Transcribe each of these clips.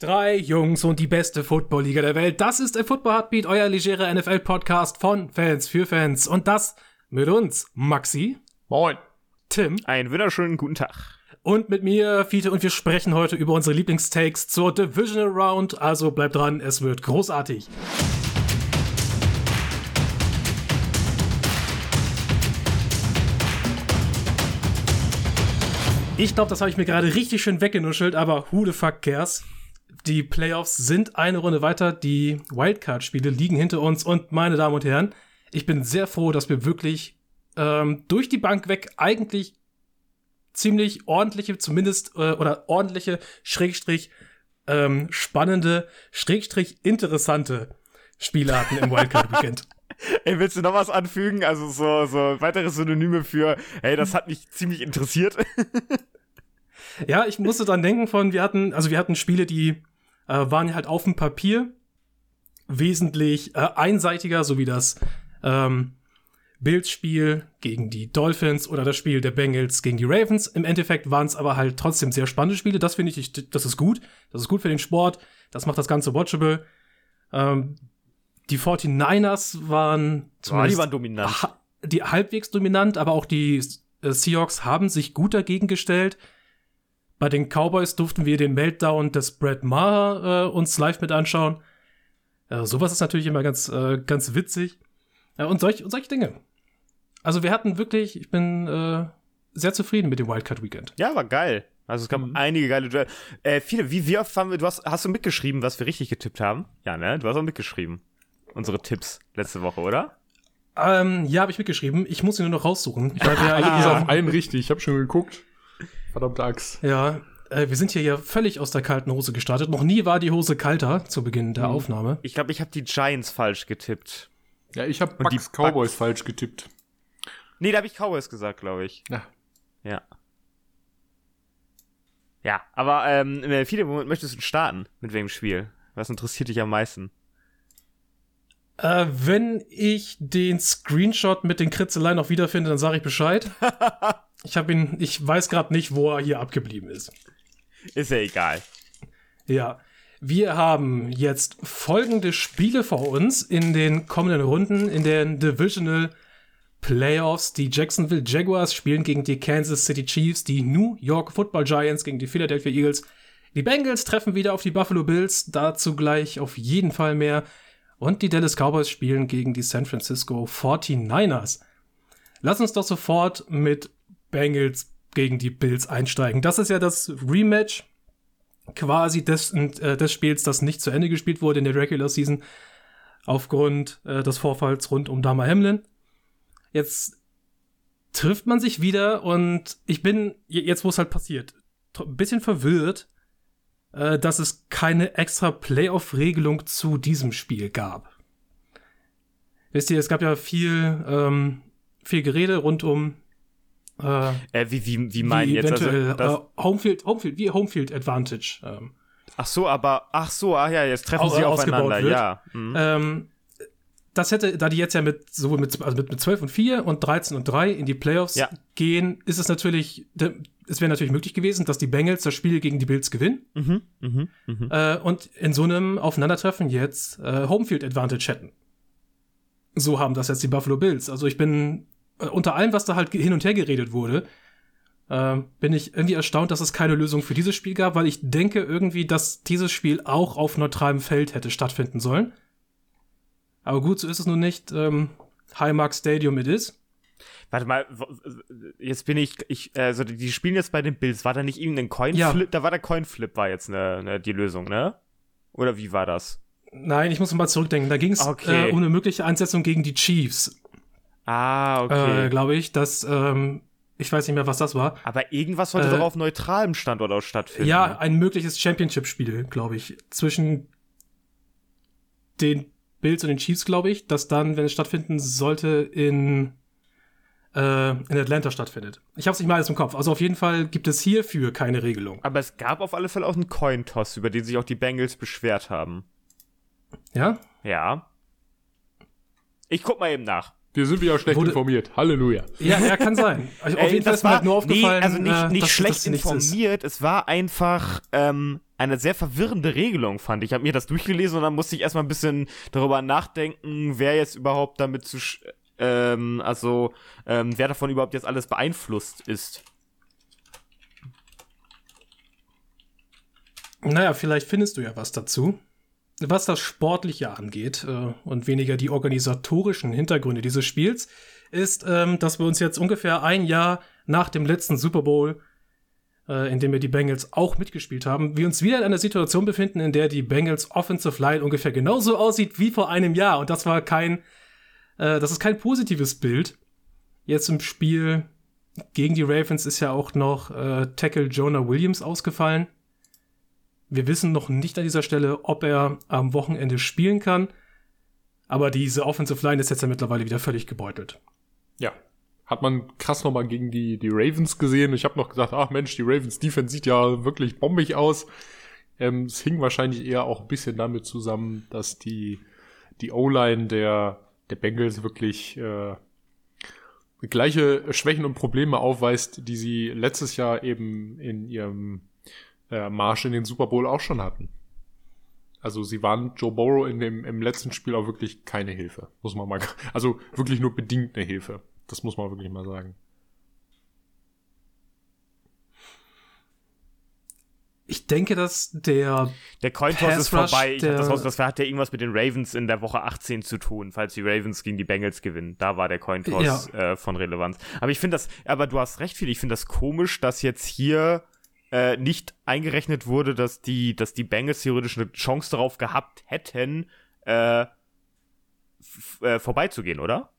Drei Jungs und die beste Football-Liga der Welt. Das ist der Football Heartbeat, euer legerer NFL-Podcast von Fans für Fans. Und das mit uns, Maxi. Moin. Tim. Einen wunderschönen guten Tag. Und mit mir, Fiete, und wir sprechen heute über unsere Lieblingstakes zur Divisional Round. Also bleibt dran, es wird großartig. Ich glaube, das habe ich mir gerade richtig schön weggenuschelt, aber who the fuck cares? Die Playoffs sind eine Runde weiter, die Wildcard-Spiele liegen hinter uns und meine Damen und Herren, ich bin sehr froh, dass wir wirklich ähm, durch die Bank weg eigentlich ziemlich ordentliche, zumindest, äh, oder ordentliche, Schrägstrich, ähm, spannende, Schrägstrich, interessante Spiele hatten im Wildcard-Weekend. Ey, willst du noch was anfügen? Also so, so weitere Synonyme für, hey, das hat mich ziemlich interessiert. ja, ich musste dran denken von, wir hatten, also wir hatten Spiele, die äh, waren halt auf dem Papier wesentlich äh, einseitiger, so wie das ähm, Bills-Spiel gegen die Dolphins oder das Spiel der Bengals gegen die Ravens. Im Endeffekt waren es aber halt trotzdem sehr spannende Spiele. Das finde ich, das ist gut. Das ist gut für den Sport. Das macht das Ganze watchable. Ähm, die 49ers waren zumindest oh, die waren dominant. Ha die halbwegs dominant, aber auch die äh, Seahawks haben sich gut dagegen gestellt. Bei den Cowboys durften wir den Meltdown des Brad Maher äh, uns live mit anschauen. Äh, sowas ist natürlich immer ganz, äh, ganz witzig. Äh, und, solch, und solche Dinge. Also wir hatten wirklich, ich bin äh, sehr zufrieden mit dem Wildcard Weekend. Ja, war geil. Also es gab mhm. einige geile Duelle. Äh, viele, wie, wie oft haben wir, du hast, hast du mitgeschrieben, was wir richtig getippt haben? Ja, ne? Du hast auch mitgeschrieben unsere Tipps letzte Woche, oder? Ähm, ja, habe ich mitgeschrieben. Ich muss ihn nur noch raussuchen. Ich habe ja alles auf einen richtig. Ich habe schon geguckt. Verdammt Axt. Ja, äh, wir sind hier ja völlig aus der kalten Hose gestartet. Noch nie war die Hose kalter zu Beginn der mhm. Aufnahme. Ich glaube, ich habe die Giants falsch getippt. Ja, ich habe die Cowboys Bugs. falsch getippt. Nee, da habe ich Cowboys gesagt, glaube ich. Ja. Ja. Ja, aber ähm, viele möchtest du starten mit welchem Spiel? Was interessiert dich am meisten? Äh, wenn ich den Screenshot mit den Kritzeleien noch wiederfinde, dann sage ich Bescheid. ich habe ihn, ich weiß gerade nicht, wo er hier abgeblieben ist. Ist ja egal. Ja. Wir haben jetzt folgende Spiele vor uns in den kommenden Runden in den Divisional Playoffs. Die Jacksonville Jaguars spielen gegen die Kansas City Chiefs, die New York Football Giants gegen die Philadelphia Eagles. Die Bengals treffen wieder auf die Buffalo Bills, dazu gleich auf jeden Fall mehr. Und die Dallas Cowboys spielen gegen die San Francisco 49ers. Lass uns doch sofort mit Bengals gegen die Bills einsteigen. Das ist ja das Rematch quasi des, äh, des Spiels, das nicht zu Ende gespielt wurde in der Regular Season aufgrund äh, des Vorfalls rund um Dama Hamlin. Jetzt trifft man sich wieder und ich bin, jetzt wo es halt passiert, ein bisschen verwirrt, äh, dass es keine extra Playoff-Regelung zu diesem Spiel gab. Wisst ihr, es gab ja viel, ähm, viel Gerede rund um äh, äh, wie, wie, wie meinen jetzt? Also, äh, Homefield, Homefield, wie Homefield Advantage. Ähm, ach so, aber, ach so, ah ja, jetzt treffen sie aufeinander, wird. ja. Mhm. Ähm, das hätte, da die jetzt ja mit sowohl mit, also mit, mit 12 und 4 und 13 und 3 in die Playoffs ja. gehen, ist es natürlich, es wäre natürlich möglich gewesen, dass die Bengals das Spiel gegen die Bills gewinnen. Mhm, mh, mh. Äh, und in so einem Aufeinandertreffen jetzt äh, Homefield Advantage hätten. So haben das jetzt die Buffalo Bills. Also ich bin äh, unter allem, was da halt hin und her geredet wurde, äh, bin ich irgendwie erstaunt, dass es keine Lösung für dieses Spiel gab, weil ich denke irgendwie, dass dieses Spiel auch auf neutralem Feld hätte stattfinden sollen. Aber gut, so ist es nun nicht. Ähm, Highmark Stadium it is. Warte mal, jetzt bin ich, ich, also die spielen jetzt bei den Bills. War da nicht irgendein Coinflip? Ja. Da war der Coinflip, war jetzt eine, eine, die Lösung, ne? Oder wie war das? Nein, ich muss mal zurückdenken. Da ging es okay. äh, um eine mögliche Einsetzung gegen die Chiefs. Ah, okay. Äh, Glaube ich, dass, ähm, ich weiß nicht mehr, was das war. Aber irgendwas sollte äh, doch auf neutralem Standort auch stattfinden. Ja, ein mögliches Championship-Spiel, glaube ich. Zwischen den Bills und den Chiefs, glaube ich, das dann, wenn es stattfinden sollte, in äh, in Atlanta stattfindet. Ich habe es nicht mal alles im Kopf. Also auf jeden Fall gibt es hierfür keine Regelung. Aber es gab auf alle Fälle auch einen Cointoss, über den sich auch die Bengals beschwert haben. Ja? Ja. Ich guck mal eben nach. Wir sind wieder schlecht Wurde, informiert. Halleluja. Ja, ja, kann sein. Also auf jeden Fall ist mir halt nur aufgefallen. Nee, also nicht, äh, nicht dass, schlecht dass informiert. Es war einfach, ähm, eine sehr verwirrende Regelung, fand ich. Ich habe mir das durchgelesen und dann musste ich erstmal ein bisschen darüber nachdenken, wer jetzt überhaupt damit zu, ähm, also, ähm, wer davon überhaupt jetzt alles beeinflusst ist. Naja, vielleicht findest du ja was dazu. Was das Sportliche angeht äh, und weniger die organisatorischen Hintergründe dieses Spiels, ist, ähm, dass wir uns jetzt ungefähr ein Jahr nach dem letzten Super Bowl, äh, in dem wir die Bengals auch mitgespielt haben, wir uns wieder in einer Situation befinden, in der die Bengals Offensive Line ungefähr genauso aussieht wie vor einem Jahr. Und das war kein, äh, das ist kein positives Bild. Jetzt im Spiel gegen die Ravens ist ja auch noch äh, Tackle Jonah Williams ausgefallen. Wir wissen noch nicht an dieser Stelle, ob er am Wochenende spielen kann. Aber diese Offensive Line ist jetzt ja mittlerweile wieder völlig gebeutelt. Ja. Hat man krass nochmal gegen die, die Ravens gesehen. Ich habe noch gesagt, ach Mensch, die Ravens Defense sieht ja wirklich bombig aus. Ähm, es hing wahrscheinlich eher auch ein bisschen damit zusammen, dass die, die O-Line der, der Bengals wirklich äh, gleiche Schwächen und Probleme aufweist, die sie letztes Jahr eben in ihrem äh, Marsch in den Super Bowl auch schon hatten. Also sie waren Joe Burrow in dem im letzten Spiel auch wirklich keine Hilfe, muss man mal, also wirklich nur bedingt eine Hilfe. Das muss man wirklich mal sagen. Ich denke, dass der der Cointoss ist vorbei. Ich das, Haus, das hat ja irgendwas mit den Ravens in der Woche 18 zu tun, falls die Ravens gegen die Bengals gewinnen. Da war der Cointoss ja. äh, von Relevanz. Aber ich finde das, aber du hast recht viel. Ich finde das komisch, dass jetzt hier äh, nicht eingerechnet wurde, dass die, dass die Bengals theoretisch eine Chance darauf gehabt hätten, äh, äh, vorbeizugehen, oder?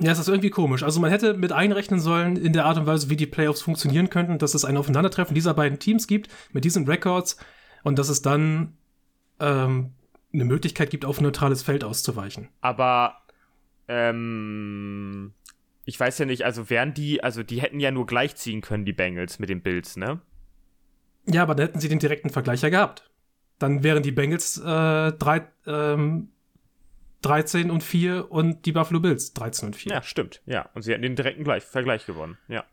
Ja, es ist irgendwie komisch. Also man hätte mit einrechnen sollen in der Art und Weise, wie die Playoffs funktionieren könnten, dass es ein Aufeinandertreffen dieser beiden Teams gibt mit diesen Records und dass es dann ähm, eine Möglichkeit gibt, auf ein neutrales Feld auszuweichen. Aber ähm, ich weiß ja nicht, also wären die, also die hätten ja nur gleichziehen können, die Bengals mit den Bills, ne? Ja, aber dann hätten sie den direkten Vergleich ja gehabt. Dann wären die Bengals äh, drei, ähm, 13 und 4 und die Buffalo Bills 13 und 4. Ja, stimmt. Ja, und sie hätten den direkten Gleich Vergleich gewonnen. Ja.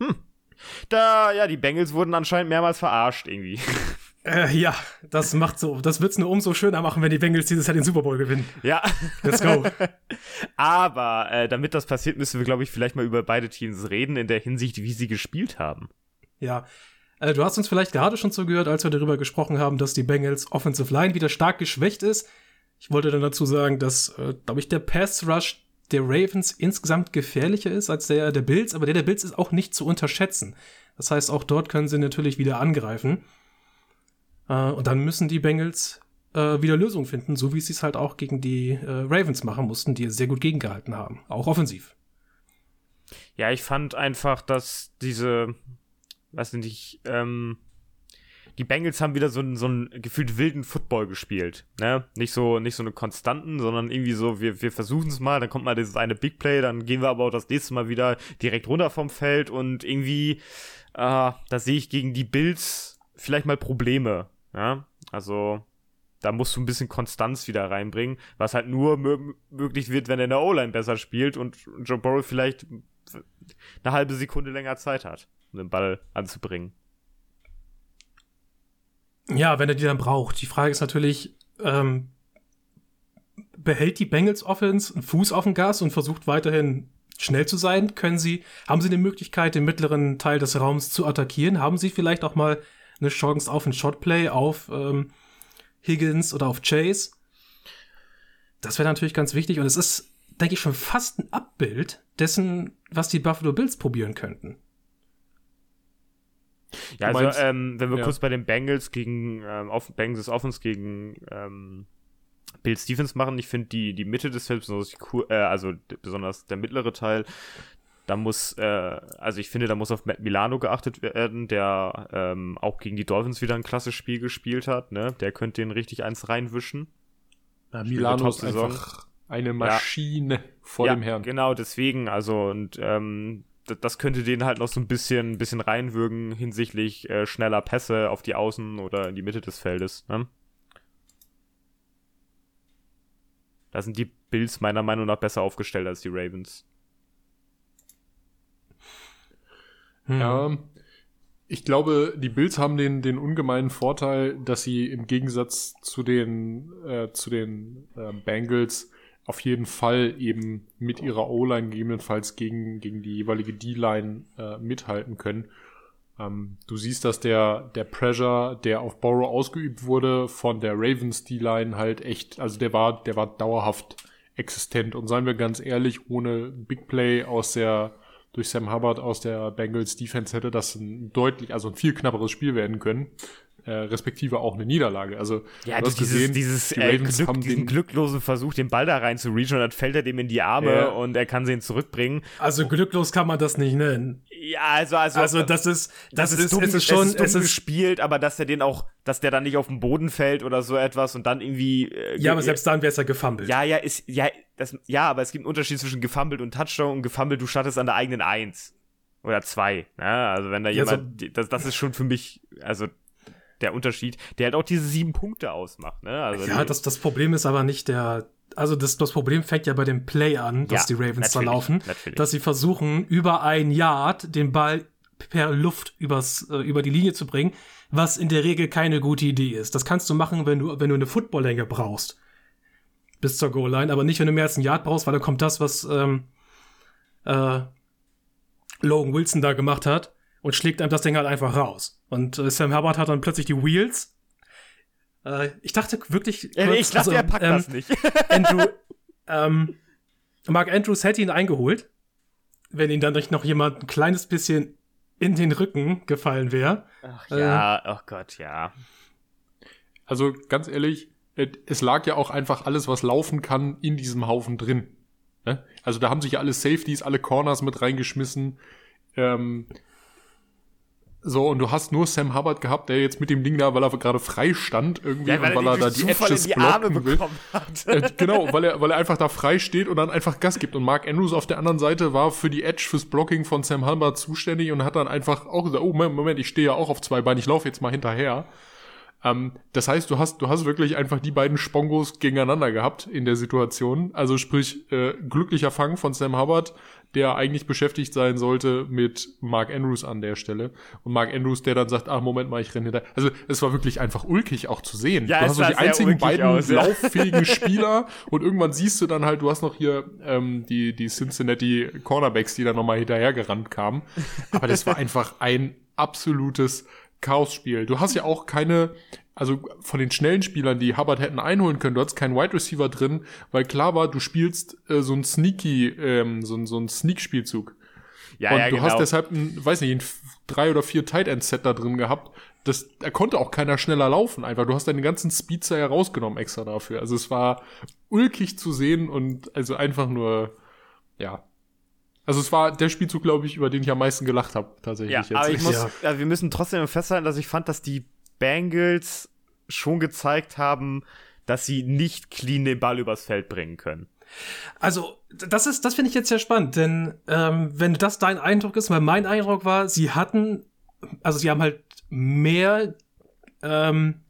Hm. Da, ja, die Bengals wurden anscheinend mehrmals verarscht irgendwie. Äh, ja, das macht so, das wird's nur umso schöner machen, wenn die Bengals dieses Jahr den Super Bowl gewinnen. Ja. Let's go. Aber äh, damit das passiert, müssen wir, glaube ich, vielleicht mal über beide Teams reden, in der Hinsicht, wie sie gespielt haben. Ja. Äh, du hast uns vielleicht gerade schon zugehört, als wir darüber gesprochen haben, dass die Bengals Offensive Line wieder stark geschwächt ist. Ich wollte dann dazu sagen, dass, äh, glaube ich, der Pass Rush der Ravens insgesamt gefährlicher ist als der der Bills, aber der der Bills ist auch nicht zu unterschätzen. Das heißt, auch dort können sie natürlich wieder angreifen. Äh, und dann müssen die Bengals äh, wieder Lösungen finden, so wie sie es halt auch gegen die äh, Ravens machen mussten, die sehr gut gegengehalten haben, auch offensiv. Ja, ich fand einfach, dass diese, weiß nicht, ähm, die Bengals haben wieder so einen, so einen gefühlt wilden Football gespielt. Ne? Nicht so, nicht so eine konstanten, sondern irgendwie so, wir, wir versuchen es mal, dann kommt mal dieses eine Big Play, dann gehen wir aber auch das nächste Mal wieder direkt runter vom Feld und irgendwie, äh, da sehe ich gegen die Bills vielleicht mal Probleme. Ja, also da musst du ein bisschen Konstanz wieder reinbringen, was halt nur möglich wird, wenn er in der O-Line besser spielt und Joe Burrow vielleicht eine halbe Sekunde länger Zeit hat, um den Ball anzubringen. Ja, wenn er die dann braucht. Die Frage ist natürlich, ähm, behält die Bengals Offense einen Fuß auf dem Gas und versucht weiterhin schnell zu sein? Können sie, haben sie eine Möglichkeit, den mittleren Teil des Raums zu attackieren? Haben sie vielleicht auch mal eine Chance auf ein Shotplay, auf ähm, Higgins oder auf Chase. Das wäre natürlich ganz wichtig und es ist, denke ich, schon fast ein Abbild dessen, was die Buffalo Bills probieren könnten. Ja, also meinst, ähm, wenn wir ja. kurz bei den Bengals gegen ähm, auf, Bengals Offense gegen ähm, Bill Stevens machen, ich finde die, die Mitte des Felds, äh, also besonders der mittlere Teil, da muss, äh, also ich finde, da muss auf Matt Milano geachtet werden, der ähm, auch gegen die Dolphins wieder ein klasse Spiel gespielt hat. Ne? Der könnte den richtig eins reinwischen. Ja, Milano ist einfach eine Maschine ja. vor ja, dem Herrn. Genau, deswegen, also und ähm, das könnte den halt noch so ein bisschen, ein bisschen reinwürgen hinsichtlich äh, schneller Pässe auf die Außen oder in die Mitte des Feldes. Ne? Da sind die Bills meiner Meinung nach besser aufgestellt als die Ravens. Hm. Ja, Ich glaube, die Bills haben den, den ungemeinen Vorteil, dass sie im Gegensatz zu den, äh, zu den äh, Bengals auf jeden Fall eben mit ihrer O-Line gegebenenfalls gegen, gegen die jeweilige D-Line äh, mithalten können. Ähm, du siehst, dass der, der Pressure, der auf Borrow ausgeübt wurde, von der Ravens D-Line halt echt, also der war, der war dauerhaft existent. Und seien wir ganz ehrlich, ohne Big Play aus der durch Sam Hubbard aus der Bengals Defense hätte das ein deutlich, also ein viel knapperes Spiel werden können. Äh, respektive auch eine Niederlage. Also ja, du hast dieses, gesehen, dieses die äh, Glück, haben diesen glücklosen Versuch, den Ball da rein zu reachen und dann fällt er dem in die Arme ja. und er kann sie ihn zurückbringen. Also glücklos kann man das nicht nennen. Ja, also also also das ist das, das ist, dumm, es ist schon es ist, es ist gespielt, aber dass er den auch, dass der dann nicht auf den Boden fällt oder so etwas und dann irgendwie. Äh, ja, aber selbst dann wäre es ja gefummelt. Ja, ja, ist ja das, ja, aber es gibt einen Unterschied zwischen gefummelt und Touchdown und gefummelt, du startest an der eigenen Eins. Oder zwei. Ne? Also wenn da ja, jemand, so das, das ist schon für mich, also der Unterschied, der halt auch diese sieben Punkte ausmacht. Ne? Also ja, das, das Problem ist aber nicht der, also das, das Problem fängt ja bei dem Play an, dass ja, die Ravens da laufen, natürlich. dass sie versuchen, über ein Yard den Ball per Luft übers, äh, über die Linie zu bringen, was in der Regel keine gute Idee ist. Das kannst du machen, wenn du, wenn du eine Footballlänge brauchst bis zur Goal-Line, aber nicht, wenn du mehr als ein Yard brauchst, weil dann kommt das, was ähm, äh, Logan Wilson da gemacht hat und schlägt einem das Ding halt einfach raus. Und äh, Sam Herbert hat dann plötzlich die Wheels. Äh, ich dachte wirklich. Kurz, ich dachte, also, er packt ähm, das nicht. Andrew, ähm, Mark Andrews hätte ihn eingeholt, wenn ihn dann nicht noch jemand ein kleines bisschen in den Rücken gefallen wäre. Ach ja, äh, oh Gott, ja. Also ganz ehrlich, es lag ja auch einfach alles, was laufen kann, in diesem Haufen drin. Ne? Also da haben sich ja alle Safeties, alle Corners mit reingeschmissen. Ähm, so, und du hast nur Sam Hubbard gehabt, der jetzt mit dem Ding da, weil er gerade frei stand irgendwie ja, weil und weil er, da die Edges die blocken will. Äh, genau, weil er, weil er einfach da frei steht und dann einfach Gas gibt. Und Mark Andrews auf der anderen Seite war für die Edge, fürs Blocking von Sam Hubbard zuständig und hat dann einfach auch gesagt, oh Moment, ich stehe ja auch auf zwei Beinen, ich laufe jetzt mal hinterher. Ähm, das heißt, du hast, du hast wirklich einfach die beiden Spongos gegeneinander gehabt in der Situation. Also sprich, äh, glücklicher Fang von Sam Hubbard, der eigentlich beschäftigt sein sollte mit Mark Andrews an der Stelle. Und Mark Andrews, der dann sagt, ach, Moment mal, ich renne hinter. Also es war wirklich einfach ulkig auch zu sehen. Ja, du hast so die einzigen beiden aus, ja. lauffähigen Spieler und irgendwann siehst du dann halt, du hast noch hier ähm, die, die Cincinnati Cornerbacks, die dann nochmal hinterhergerannt kamen. Aber das war einfach ein absolutes Chaos-Spiel. Du hast ja auch keine, also von den schnellen Spielern, die Hubbard hätten einholen können, du hast keinen Wide Receiver drin, weil klar war, du spielst äh, so ein Sneaky, ähm, so, so ein Sneak-Spielzug. Ja, und ja, du genau. hast deshalb ein, weiß nicht, ein drei oder vier Tight End Set da drin gehabt. Das, da konnte auch keiner schneller laufen. Einfach, du hast deinen ganzen Speedster herausgenommen extra dafür. Also es war ulkig zu sehen und also einfach nur, ja, also es war der Spielzug, glaube ich, über den ich am meisten gelacht habe, tatsächlich. Ja, jetzt. aber ich muss, ja. also wir müssen trotzdem festhalten, dass ich fand, dass die Bengals schon gezeigt haben, dass sie nicht clean den Ball übers Feld bringen können. Also, das ist, das finde ich jetzt sehr spannend, denn ähm, wenn das dein Eindruck ist, weil mein Eindruck war, sie hatten, also sie haben halt mehr, ähm,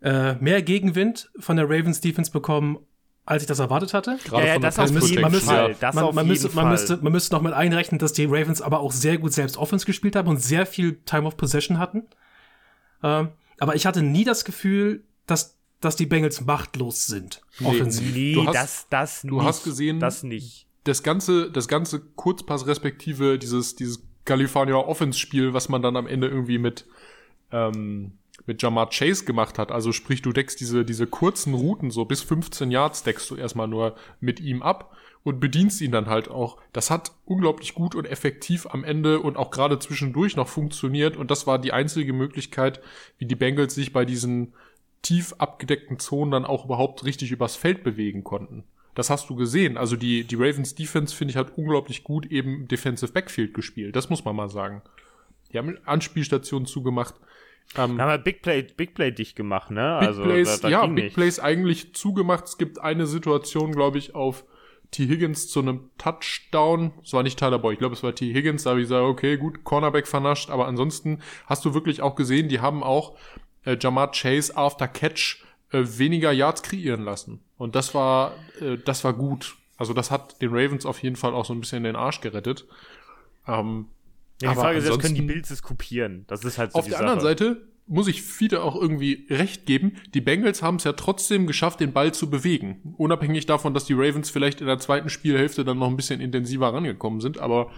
äh, mehr Gegenwind von der Ravens Defense bekommen, als ich das erwartet hatte. Gerade ja, ja, das auf jeden man müsste, Fall. Das man, man, müsste, man, müsste, man müsste noch mal einrechnen, dass die Ravens aber auch sehr gut selbst Offense gespielt haben und sehr viel Time of Possession hatten. Ähm, aber ich hatte nie das Gefühl, dass, dass die Bengals machtlos sind. Nee, offensiv. Nee, du hast, das, das du nicht. hast gesehen, das nicht. Das ganze, das ganze Kurzpass respektive dieses, dieses California Offense Spiel, was man dann am Ende irgendwie mit, ähm, mit Jamar Chase gemacht hat. Also sprich, du deckst diese, diese kurzen Routen, so bis 15 Yards deckst du erstmal nur mit ihm ab und bedienst ihn dann halt auch. Das hat unglaublich gut und effektiv am Ende und auch gerade zwischendurch noch funktioniert und das war die einzige Möglichkeit, wie die Bengals sich bei diesen tief abgedeckten Zonen dann auch überhaupt richtig übers Feld bewegen konnten. Das hast du gesehen. Also die, die Ravens Defense, finde ich, hat unglaublich gut eben Defensive Backfield gespielt. Das muss man mal sagen. Die haben Anspielstationen zugemacht. Ähm, haben wir Big Play, Big Play dicht gemacht, ne? Big also, Plays, da, da ja, Big nicht. Plays eigentlich zugemacht. Es gibt eine Situation, glaube ich, auf T. Higgins zu einem Touchdown. Es war nicht Tyler Boy, ich glaube, es war T. Higgins. Da habe ich gesagt, okay, gut, Cornerback vernascht. Aber ansonsten hast du wirklich auch gesehen, die haben auch äh, Jamar Chase after Catch äh, weniger Yards kreieren lassen. Und das war, äh, das war gut. Also das hat den Ravens auf jeden Fall auch so ein bisschen in den Arsch gerettet. Ähm, Ja, die Aber Frage ist, können die Bills es kopieren. Das ist halt so Auf die der Sache. anderen Seite muss ich Fiete auch irgendwie recht geben. Die Bengals haben es ja trotzdem geschafft, den Ball zu bewegen. Unabhängig davon, dass die Ravens vielleicht in der zweiten Spielhälfte dann noch ein bisschen intensiver rangekommen sind. Aber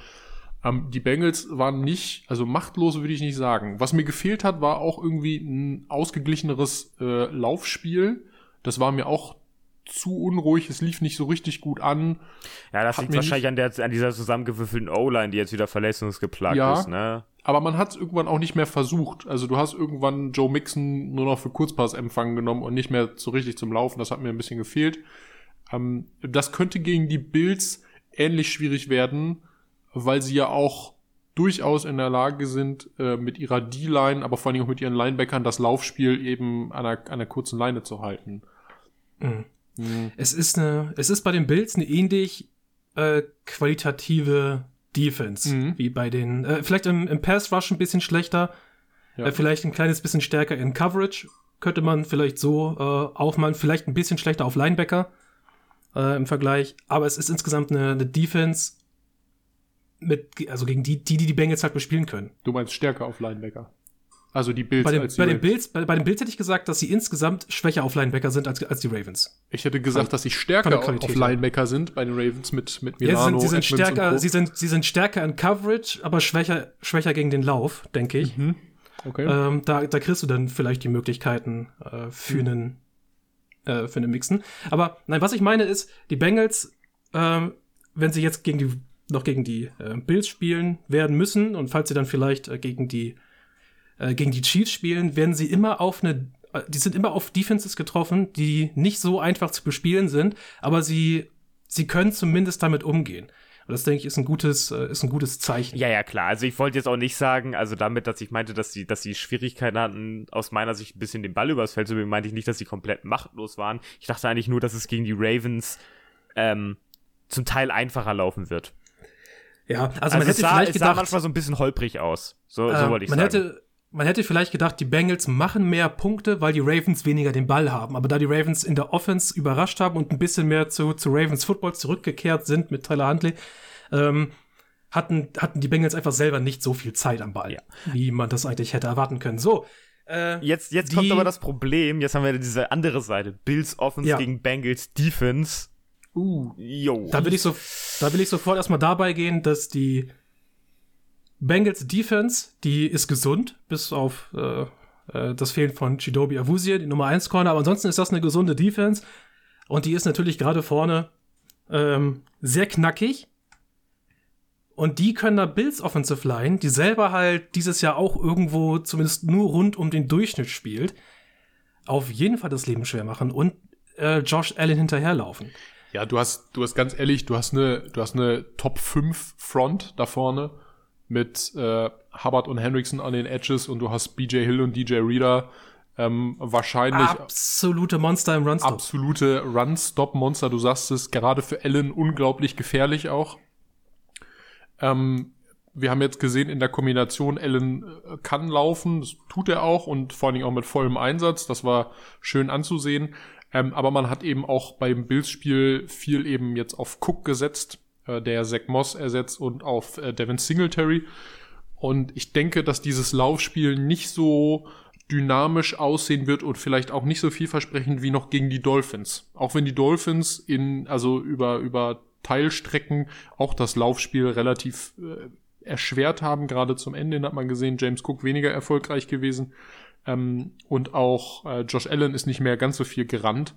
ähm, die Bengals waren nicht, also machtlos würde ich nicht sagen. Was mir gefehlt hat, war auch irgendwie ein ausgeglicheneres äh, Laufspiel. Das war mir auch zu unruhig. Es lief nicht so richtig gut an. Ja, das Hat liegt wahrscheinlich an, der, an dieser zusammengewürfelten O-Line, die jetzt wieder verletzungsgeplagt Ja. ist, ne? Aber man hat es irgendwann auch nicht mehr versucht. Also du hast irgendwann Joe Mixon nur noch für Kurzpassempfang genommen und nicht mehr so richtig zum Laufen. Das hat mir ein bisschen gefehlt. Ähm, das könnte gegen die Bills ähnlich schwierig werden, weil sie ja auch durchaus in der Lage sind, äh, mit ihrer D-Line, aber vor allem auch mit ihren Linebackern das Laufspiel eben an einer, an einer kurzen Leine zu halten. Mhm. Mhm. Es ist eine, es ist bei den Bills eine ähnlich äh, qualitative Defense Mhm. wie bei den, äh, vielleicht im, im Pass Rush ein bisschen schlechter, Ja. äh, vielleicht ein kleines bisschen stärker in Coverage könnte man vielleicht so äh, aufmalen, vielleicht ein bisschen schlechter auf Linebacker äh, im Vergleich, aber es ist insgesamt eine, eine Defense mit, also gegen die, die, die die Bengals halt bespielen können. Du meinst stärker auf Linebacker. Also die Bills Bei den, als bei den. Bills, bei, bei den Bills hätte ich gesagt, dass sie insgesamt schwächer auf Linebacker sind als, als die Ravens. Ich hätte gesagt, dass sie von stärker auf Linebacker sind bei den Ravens mit, mit Ja, Milano. sie sind, sie sind Edmonds stärker, sie sind, sie sind stärker in Coverage, aber schwächer, schwächer gegen den Lauf, denke ich. Mhm. Okay. Ähm, da, da kriegst du dann vielleicht die Möglichkeiten äh, für einen äh, für einen Mixen. Aber nein, was ich meine ist, die Bengals, ähm, wenn sie jetzt gegen die noch gegen die äh, Bills spielen werden müssen und falls sie dann vielleicht äh, gegen die äh, gegen die Chiefs spielen, werden sie immer auf eine äh, die sind immer auf Defenses getroffen, die nicht so einfach zu bespielen sind, aber sie sie können zumindest damit umgehen. Und das denke ich ist ein gutes äh, ist ein gutes Zeichen. Ja, ja, klar. Also ich wollte jetzt auch nicht sagen, also damit, dass ich meinte, dass sie, dass sie Schwierigkeiten hatten, aus meiner Sicht ein bisschen den Ball übers Feld zu bringen, meinte ich nicht, dass sie komplett machtlos waren. Ich dachte eigentlich nur, dass es gegen die Ravens ähm, zum Teil einfacher laufen wird. Ja, also, Also, man es, hätte sah, vielleicht es sah gedacht, manchmal so ein bisschen holprig aus. So, so Ähm, wollte ich man sagen. Hätte, man hätte vielleicht gedacht, die Bengals machen mehr Punkte, weil die Ravens weniger den Ball haben. Aber da die Ravens in der Offense überrascht haben und ein bisschen mehr zu, zu Ravens Football zurückgekehrt sind mit Tyler Huntley, ähm, hatten, hatten die Bengals einfach selber nicht so viel Zeit am Ball, Ja. wie man das eigentlich hätte erwarten können. So, äh, Jetzt, jetzt Die- kommt aber das Problem, jetzt haben wir diese andere Seite. Bills Offense Ja. gegen Bengals Defense. uh. Yo. da will ich so, da will ich sofort erstmal dabei gehen, dass die Bengals Defense, die ist gesund, bis auf äh, äh, das Fehlen von Chidobi Awuzie, die Nummer 1 Corner, aber ansonsten ist das eine gesunde Defense und die ist natürlich gerade vorne ähm, sehr knackig. Und die können da Bills Offensive Line, die selber halt dieses Jahr auch irgendwo zumindest nur rund um den Durchschnitt spielt, auf jeden Fall das Leben schwer machen und äh, Josh Allen hinterherlaufen. Ja, du hast, du hast ganz ehrlich, du hast eine, du hast eine Top 5 Front da vorne mit äh, Hubbard und Hendrickson an den Edges und du hast BJ Hill und DJ Reader ähm, wahrscheinlich Absolute Monster im Runstop. absolute Run-Stop-Monster. Du sagst es, gerade für Allen unglaublich gefährlich auch. Ähm, wir haben jetzt gesehen in der Kombination, Allen äh, kann laufen, das tut er auch und vor allen Dingen auch mit vollem Einsatz. Das war schön anzusehen. Ähm, aber man hat eben auch beim Bills-Spiel viel eben jetzt auf Cook gesetzt, der Zach Moss ersetzt und auf äh, Devin Singletary. Und ich denke, dass dieses Laufspiel nicht so dynamisch aussehen wird und vielleicht auch nicht so vielversprechend wie noch gegen die Dolphins. Auch wenn die Dolphins in, also über, über Teilstrecken auch das Laufspiel relativ äh, erschwert haben, gerade zum Ende hat man gesehen, James Cook weniger erfolgreich gewesen. Ähm, und auch äh, Josh Allen ist nicht mehr ganz so viel gerannt.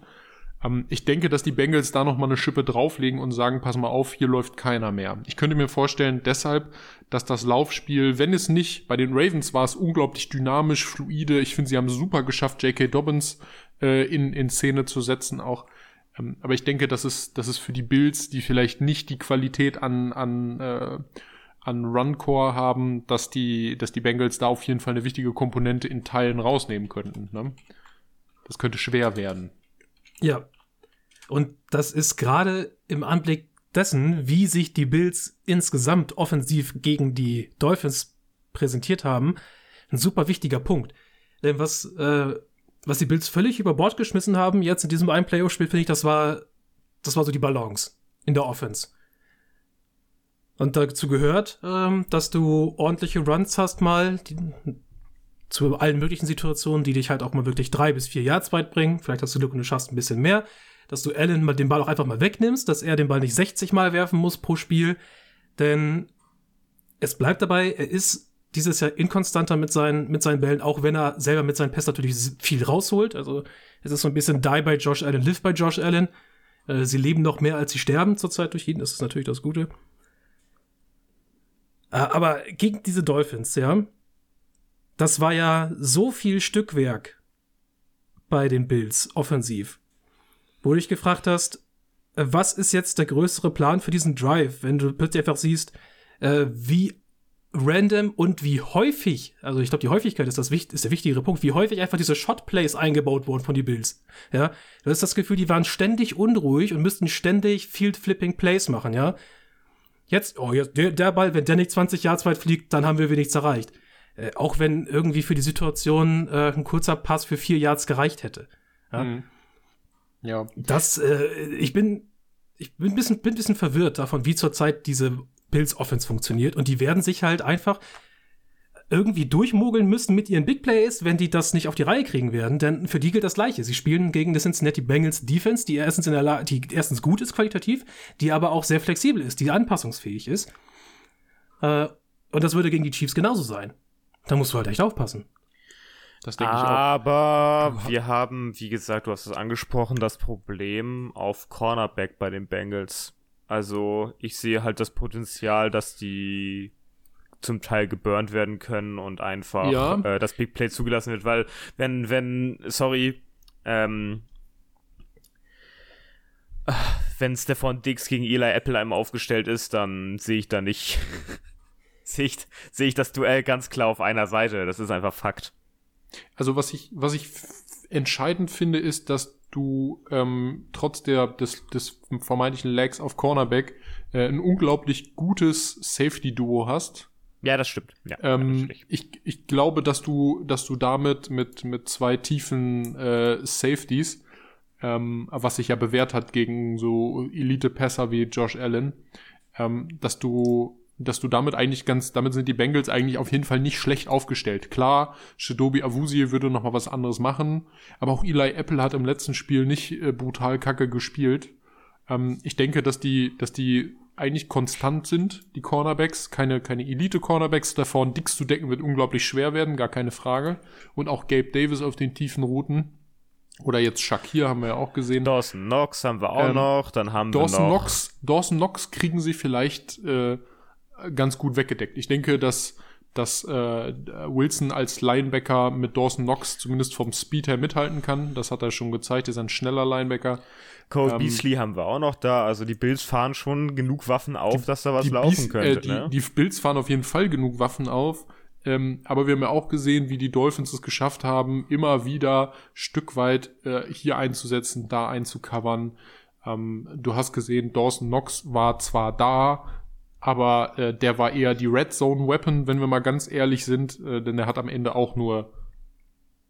Ähm, ich denke, dass die Bengals da noch mal eine Schippe drauflegen und sagen, pass mal auf, hier läuft keiner mehr. Ich könnte mir vorstellen, deshalb, dass das Laufspiel, wenn es nicht, bei den Ravens war es unglaublich dynamisch, fluide. Ich finde, sie haben super geschafft, J.K. Dobbins äh, in, in Szene zu setzen auch. Ähm, aber ich denke, dass es, dass es für die Bills, die vielleicht nicht die Qualität an, an, äh, an Run-Core haben, dass die, dass die Bengals da auf jeden Fall eine wichtige Komponente in Teilen rausnehmen könnten. Ne? Das könnte schwer werden. Ja. Und das ist gerade im Anblick dessen, wie sich die Bills insgesamt offensiv gegen die Dolphins präsentiert haben, ein super wichtiger Punkt. Denn was, äh, was die Bills völlig über Bord geschmissen haben, jetzt in diesem einen Playoff-Spiel, finde ich, das war, das war so die Balance in der Offense. Und dazu gehört, ähm, dass du ordentliche Runs hast mal, die, zu allen möglichen Situationen, die dich halt auch mal wirklich drei bis vier Yards weit bringen. Vielleicht hast du Glück und du schaffst ein bisschen mehr. Dass du Allen mal den Ball auch einfach mal wegnimmst, dass er den Ball nicht 60 Mal werfen muss pro Spiel. Denn es bleibt dabei, er ist dieses Jahr inkonstanter mit seinen, mit seinen Bällen, auch wenn er selber mit seinen Pässen natürlich viel rausholt. Also es ist so ein bisschen Die bei Josh Allen, Live bei Josh Allen. Äh, sie leben noch mehr, als sie sterben zurzeit durch ihn. Das ist natürlich das Gute. Äh, aber gegen diese Dolphins, ja, das war ja so viel Stückwerk bei den Bills offensiv, wo du dich gefragt hast, äh, was ist jetzt der größere Plan für diesen Drive, wenn du plötzlich einfach siehst, äh, wie random und wie häufig, also ich glaube, die Häufigkeit ist, das, ist der wichtigere Punkt, wie häufig einfach diese Shot-Plays eingebaut wurden von den Bills. Ja, du hast das Gefühl, die waren ständig unruhig und müssten ständig Field-Flipping-Plays machen, ja. Jetzt, oh, jetzt, der, der Ball, wenn der nicht 20 Yards weit fliegt, dann haben wir nichts erreicht. Äh, auch wenn irgendwie für die Situation äh, ein kurzer Pass für vier Yards gereicht hätte. Ja. Mhm. ja. Das, äh, ich bin, ich bin ein bisschen, bin ein bisschen verwirrt davon, wie zurzeit diese Bills Offense funktioniert. Und die werden sich halt einfach irgendwie durchmogeln müssen mit ihren Big Plays, wenn die das nicht auf die Reihe kriegen werden, denn für die gilt das Gleiche. Sie spielen gegen die Cincinnati Bengals Defense, die erstens in der La die erstens gut ist qualitativ, die aber auch sehr flexibel ist, die anpassungsfähig ist. Äh, und das würde gegen die Chiefs genauso sein. Da musst du halt echt aufpassen. Das denke ich auch. Aber wir haben, wie gesagt, du hast es angesprochen, das Problem auf Cornerback bei den Bengals. Also ich sehe halt das Potenzial, dass die zum Teil geburnt werden können und einfach ja. äh, das Big Play zugelassen wird, weil wenn, wenn, sorry, ähm, wenn Stefan Dix gegen Eli Apple einmal aufgestellt ist, dann sehe ich da nicht, sehe ich, sehe ich das Duell ganz klar auf einer Seite. Das ist einfach Fakt. Also was ich, was ich entscheidend finde, ist, dass du ähm, trotz der, des, des vermeintlichen Lags auf Cornerback äh, ein unglaublich gutes Safety-Duo hast. Ja, das stimmt. Ja, ähm, ich, ich glaube, dass du, dass du damit mit, mit zwei tiefen äh, Safeties, ähm, was sich ja bewährt hat gegen so Elite-Passer wie Josh Allen, ähm, dass du dass du damit eigentlich ganz, damit sind die Bengals eigentlich auf jeden Fall nicht schlecht aufgestellt. Klar, Shidobi Awuzie würde noch mal was anderes machen, aber auch Eli Apple hat im letzten Spiel nicht äh, brutal kacke gespielt. Ähm, ich denke, dass die, dass die eigentlich konstant sind, die Cornerbacks, keine, keine Elite-Cornerbacks. Da vorne Dix zu decken wird unglaublich schwer werden, gar keine Frage. Und auch Gabe Davis auf den tiefen Routen. Oder jetzt Shakir haben wir ja auch gesehen. Dawson Knox haben wir auch ähm, noch. Dann haben Dawson wir noch Knox, Dawson Knox kriegen sie vielleicht äh, ganz gut weggedeckt. Ich denke, dass, dass äh, Wilson als Linebacker mit Dawson Knox zumindest vom Speed her mithalten kann. Das hat er schon gezeigt. Er ist ein schneller Linebacker. Cole ähm, Beasley haben wir auch noch da. Also die Bills fahren schon genug Waffen auf, die, dass da was laufen Beas könnte. Äh, die, ne? die Bills fahren auf jeden Fall genug Waffen auf. Ähm, aber wir haben ja auch gesehen, wie die Dolphins es geschafft haben, immer wieder Stück weit äh, hier einzusetzen, da einzucovern. Ähm, du hast gesehen, Dawson Knox war zwar da, aber äh, der war eher die Red Zone Weapon, wenn wir mal ganz ehrlich sind, äh, denn er hat am Ende auch nur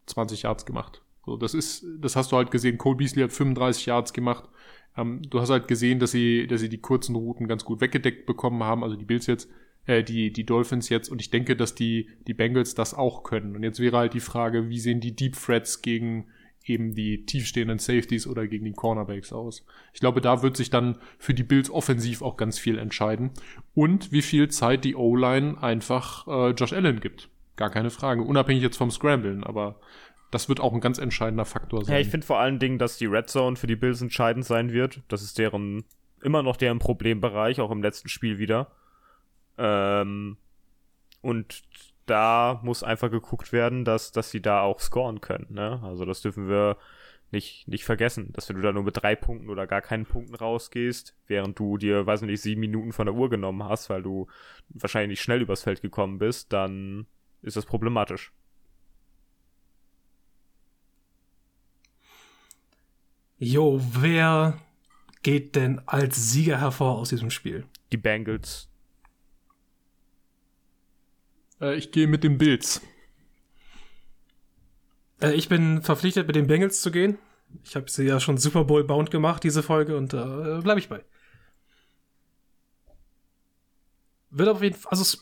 20 Yards gemacht. So, das ist, das hast du halt gesehen. Cole Beasley hat 35 Yards gemacht. Ähm, du hast halt gesehen, dass sie, dass sie die kurzen Routen ganz gut weggedeckt bekommen haben, also die Bills jetzt, äh, die, die Dolphins jetzt. Und ich denke, dass die, die Bengals das auch können. Und jetzt wäre halt die Frage, wie sehen die Deep Threats gegen eben die tiefstehenden Safeties oder gegen die Cornerbacks aus. Ich glaube, da wird sich dann für die Bills offensiv auch ganz viel entscheiden. Und wie viel Zeit die O-Line einfach äh, Josh Allen gibt. Gar keine Frage. Unabhängig jetzt vom Scramblen, aber das wird auch ein ganz entscheidender Faktor sein. Ja, ich finde vor allen Dingen, dass die Red Zone für die Bills entscheidend sein wird. Das ist deren, immer noch deren Problembereich, auch im letzten Spiel wieder. Ähm, und da muss einfach geguckt werden, dass, dass sie da auch scoren können. Ne? Also das dürfen wir nicht, nicht vergessen, dass wenn du da nur mit drei Punkten oder gar keinen Punkten rausgehst, während du dir, weiß nicht, sieben Minuten von der Uhr genommen hast, weil du wahrscheinlich nicht schnell übers Feld gekommen bist, dann ist das problematisch. Jo, wer geht denn als Sieger hervor aus diesem Spiel? Die Bengals. Äh, ich gehe mit den Bills. Äh, ich bin verpflichtet, mit den Bengals zu gehen. Ich habe sie ja schon Super Bowl bound gemacht, diese Folge, und da äh, bleibe ich bei. wird auf jeden Fall, also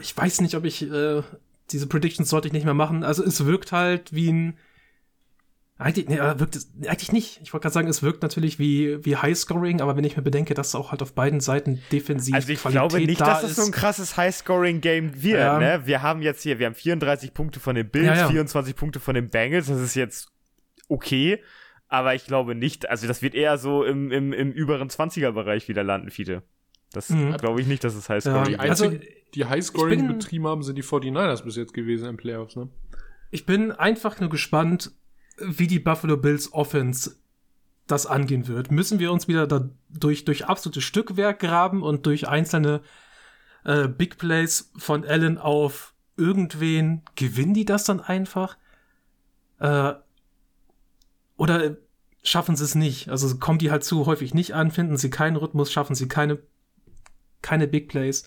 ich weiß nicht, ob ich, äh, diese Predictions sollte ich nicht mehr machen. Also es wirkt halt wie ein, eigentlich, nee, wirkt es, eigentlich nicht. Ich wollte gerade sagen, es wirkt natürlich wie, wie Highscoring, aber wenn ich mir bedenke, dass auch halt auf beiden Seiten defensiv Also ich Qualität glaube nicht, da dass es ist. so ein krasses Highscoring-Game wird. Ja. Ne? Wir haben jetzt hier, wir haben 34 Punkte von den Bills, Ja, ja. 24 Punkte von den Bengals. Das ist jetzt okay, aber ich glaube nicht. Also das wird eher so im, im, im überen 20er-Bereich wieder landen, Fiete. Das Mhm. glaube ich nicht, dass es Ja. Die Highscoring Also, einzigen, die Highscoring betrieben haben, sind die 49ers bis jetzt gewesen in Playoffs, ne? Ich bin einfach nur gespannt, wie die Buffalo Bills Offense das angehen wird. Müssen wir uns wieder da durch, durch absolutes Stückwerk graben und durch einzelne äh, Big Plays von Allen auf irgendwen gewinnen die das dann einfach? Äh, oder schaffen sie es nicht? Also kommen die halt zu häufig nicht an, finden sie keinen Rhythmus, schaffen sie keine, keine Big Plays.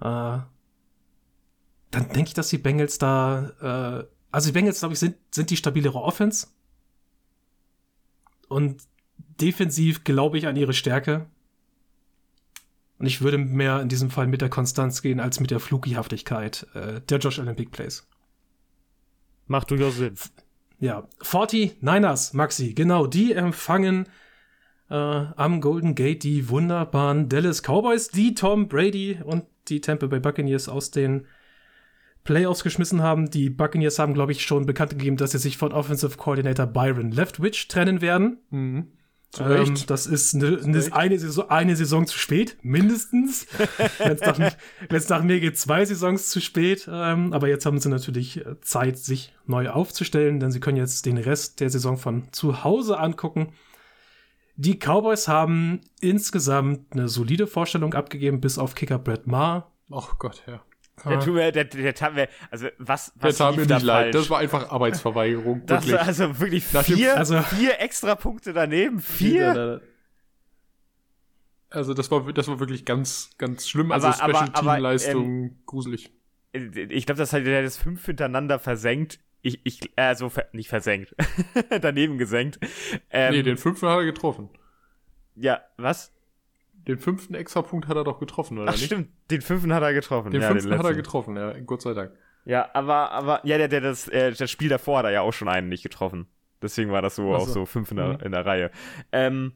Äh, dann denke ich, dass die Bengals da, äh, also die Bengals, glaube ich, sind, sind die stabilere Offense. Und defensiv glaube ich an ihre Stärke. Und ich würde mehr in diesem Fall mit der Konstanz gehen, als mit der Flugihaftigkeit äh, der Josh Allen Big Plays. Macht durchaus Sinn. Ja, 49ers, Maxi, genau, die empfangen äh, am Golden Gate die wunderbaren Dallas Cowboys, die Tom Brady und die Tampa Bay Buccaneers aus den Playoffs geschmissen haben. Die Buccaneers haben, glaube ich, schon bekannt gegeben, dass sie sich von Offensive Coordinator Byron Leftwich trennen werden. Mhm. Zu Ähm, das ist eine, eine, Recht. eine, Saison, eine Saison zu spät, mindestens. Wenn es nach, nach mir geht, zwei Saisons zu spät. Ähm, aber jetzt haben sie natürlich äh, Zeit, sich neu aufzustellen, denn sie können jetzt den Rest der Saison von zu Hause angucken. Die Cowboys haben insgesamt eine solide Vorstellung abgegeben, bis auf Kicker Brett Maher. Oh Gott, ja. Der tut mir, der, der tat mir, also was, Der was tat mir lief da nicht leid. falsch? Das war einfach Arbeitsverweigerung. Das wirklich. also wirklich vier, also- vier extra Punkte daneben. Vier? Also das war, das war wirklich ganz, ganz schlimm. Aber- Also aber- Special aber, Team Leistung gruselig. Ich glaube, das hat der hat das fünf hintereinander versenkt. Ich, ich, also ver nicht versenkt. daneben gesenkt. Ähm, nee, den fünften hat er getroffen. ja, was? Den fünften Extrapunkt hat er doch getroffen, oder Ach nicht? stimmt, den fünften hat er getroffen. Den ja, fünften hat er getroffen, ja, Gott sei Dank. Ja, aber, aber, ja, der, der, das, äh, das Spiel davor hat er ja auch schon einen nicht getroffen. Deswegen war das so Ach auch so. so fünf in der, Mhm. in der Reihe. Ähm,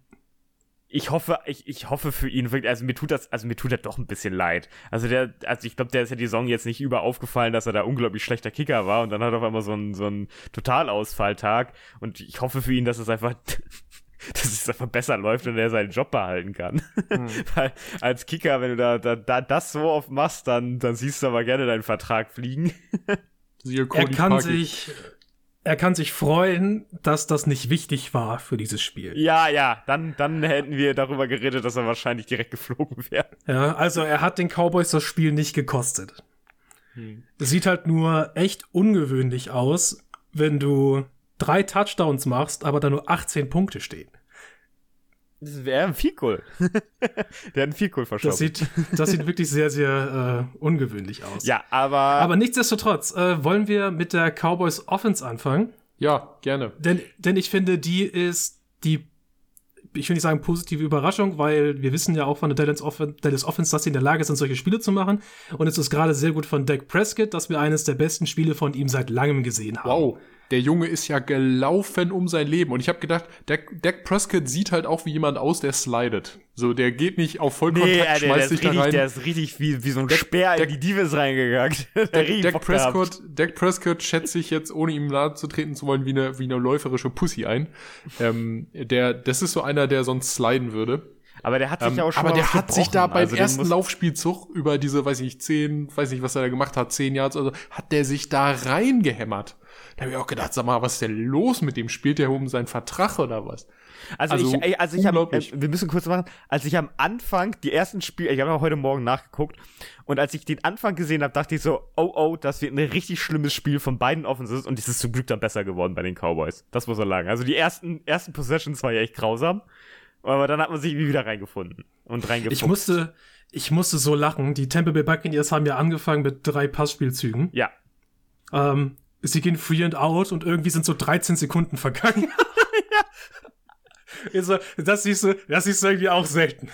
ich hoffe, ich, ich hoffe für ihn wirklich, also mir tut das, also mir tut er doch ein bisschen leid. Also der, also ich glaube, der ist ja die Saison jetzt nicht über aufgefallen, dass er da unglaublich schlechter Kicker war und dann hat er auf einmal so einen, so einen Totalausfalltag und ich hoffe für ihn, dass es einfach, dass es einfach besser läuft und er seinen Job behalten kann. Hm. Weil als Kicker, wenn du da, da, da das so oft machst, dann, dann siehst du aber gerne deinen Vertrag fliegen. Siehe Er kann sich, er kann sich freuen, dass das nicht wichtig war für dieses Spiel. Ja, ja, dann, dann hätten wir darüber geredet, dass er wahrscheinlich direkt geflogen wäre. Ja, also er hat den Cowboys das Spiel nicht gekostet. Hm. Es sieht halt nur echt ungewöhnlich aus, wenn du drei Touchdowns machst, aber da nur 18 Punkte stehen. Das wäre ein Vielkohl. Der hat ein Vielkohl Das verschoben. sieht, das sieht wirklich sehr, sehr äh, ungewöhnlich aus. Ja, aber, Aber nichtsdestotrotz, äh, wollen wir mit der Cowboys Offense anfangen? Ja, gerne. Denn, denn ich finde, die ist die, ich will nicht sagen positive Überraschung, weil wir wissen ja auch von der Dallas, Offen Dallas Offense, dass sie in der Lage sind, solche Spiele zu machen. Und es ist gerade sehr gut von Dak Prescott, dass wir eines der besten Spiele von ihm seit langem gesehen haben. Wow, der Junge ist ja gelaufen um sein Leben. Und ich habe gedacht, Dak, Dak Prescott sieht halt auch wie jemand aus, der slidet. So, der geht nicht auf Vollkontakt, nee, der, schmeißt sich da rein. der ist richtig wie, wie so ein Dak- Speer in Dak- die Divas reingegangen. Der Dak, Dak gehabt. Prescott, Dak Prescott schätzt sich jetzt, ohne ihm nahe zu treten zu wollen, wie eine, wie eine läuferische Pussy ein. Ähm, der, das ist so einer, der sonst sliden würde. Aber der hat sich Ähm, ja auch schon aber mal der hat sich da beim Also ersten Laufspielzug über diese, weiß ich, zehn, weiß nicht, was er da gemacht hat, zehn Yards, also hat der sich da reingehämmert. Da habe ich auch gedacht, sag mal, was ist denn los mit dem? Spielt der um seinen Vertrag oder was? Also, Also, ich, ey, also ich habe, äh, wir müssen kurz machen, als ich am Anfang die ersten Spiele, ich habe heute Morgen nachgeguckt und als ich den Anfang gesehen habe, dachte ich so, oh oh, das wird ein richtig schlimmes Spiel von beiden Offenses und es ist zum Glück dann besser geworden bei den Cowboys. Das muss man sagen. Also die ersten ersten Possessions war ja echt grausam, aber dann hat man sich irgendwie wieder reingefunden und reingefunden. Ich musste, ich musste so lachen. Die Tampa Bay Buccaneers haben ja angefangen mit drei Passspielzügen. ja, Ähm, sie gehen free and out und irgendwie sind so 13 Sekunden vergangen. ja. Das siehst du, das siehst du irgendwie auch selten.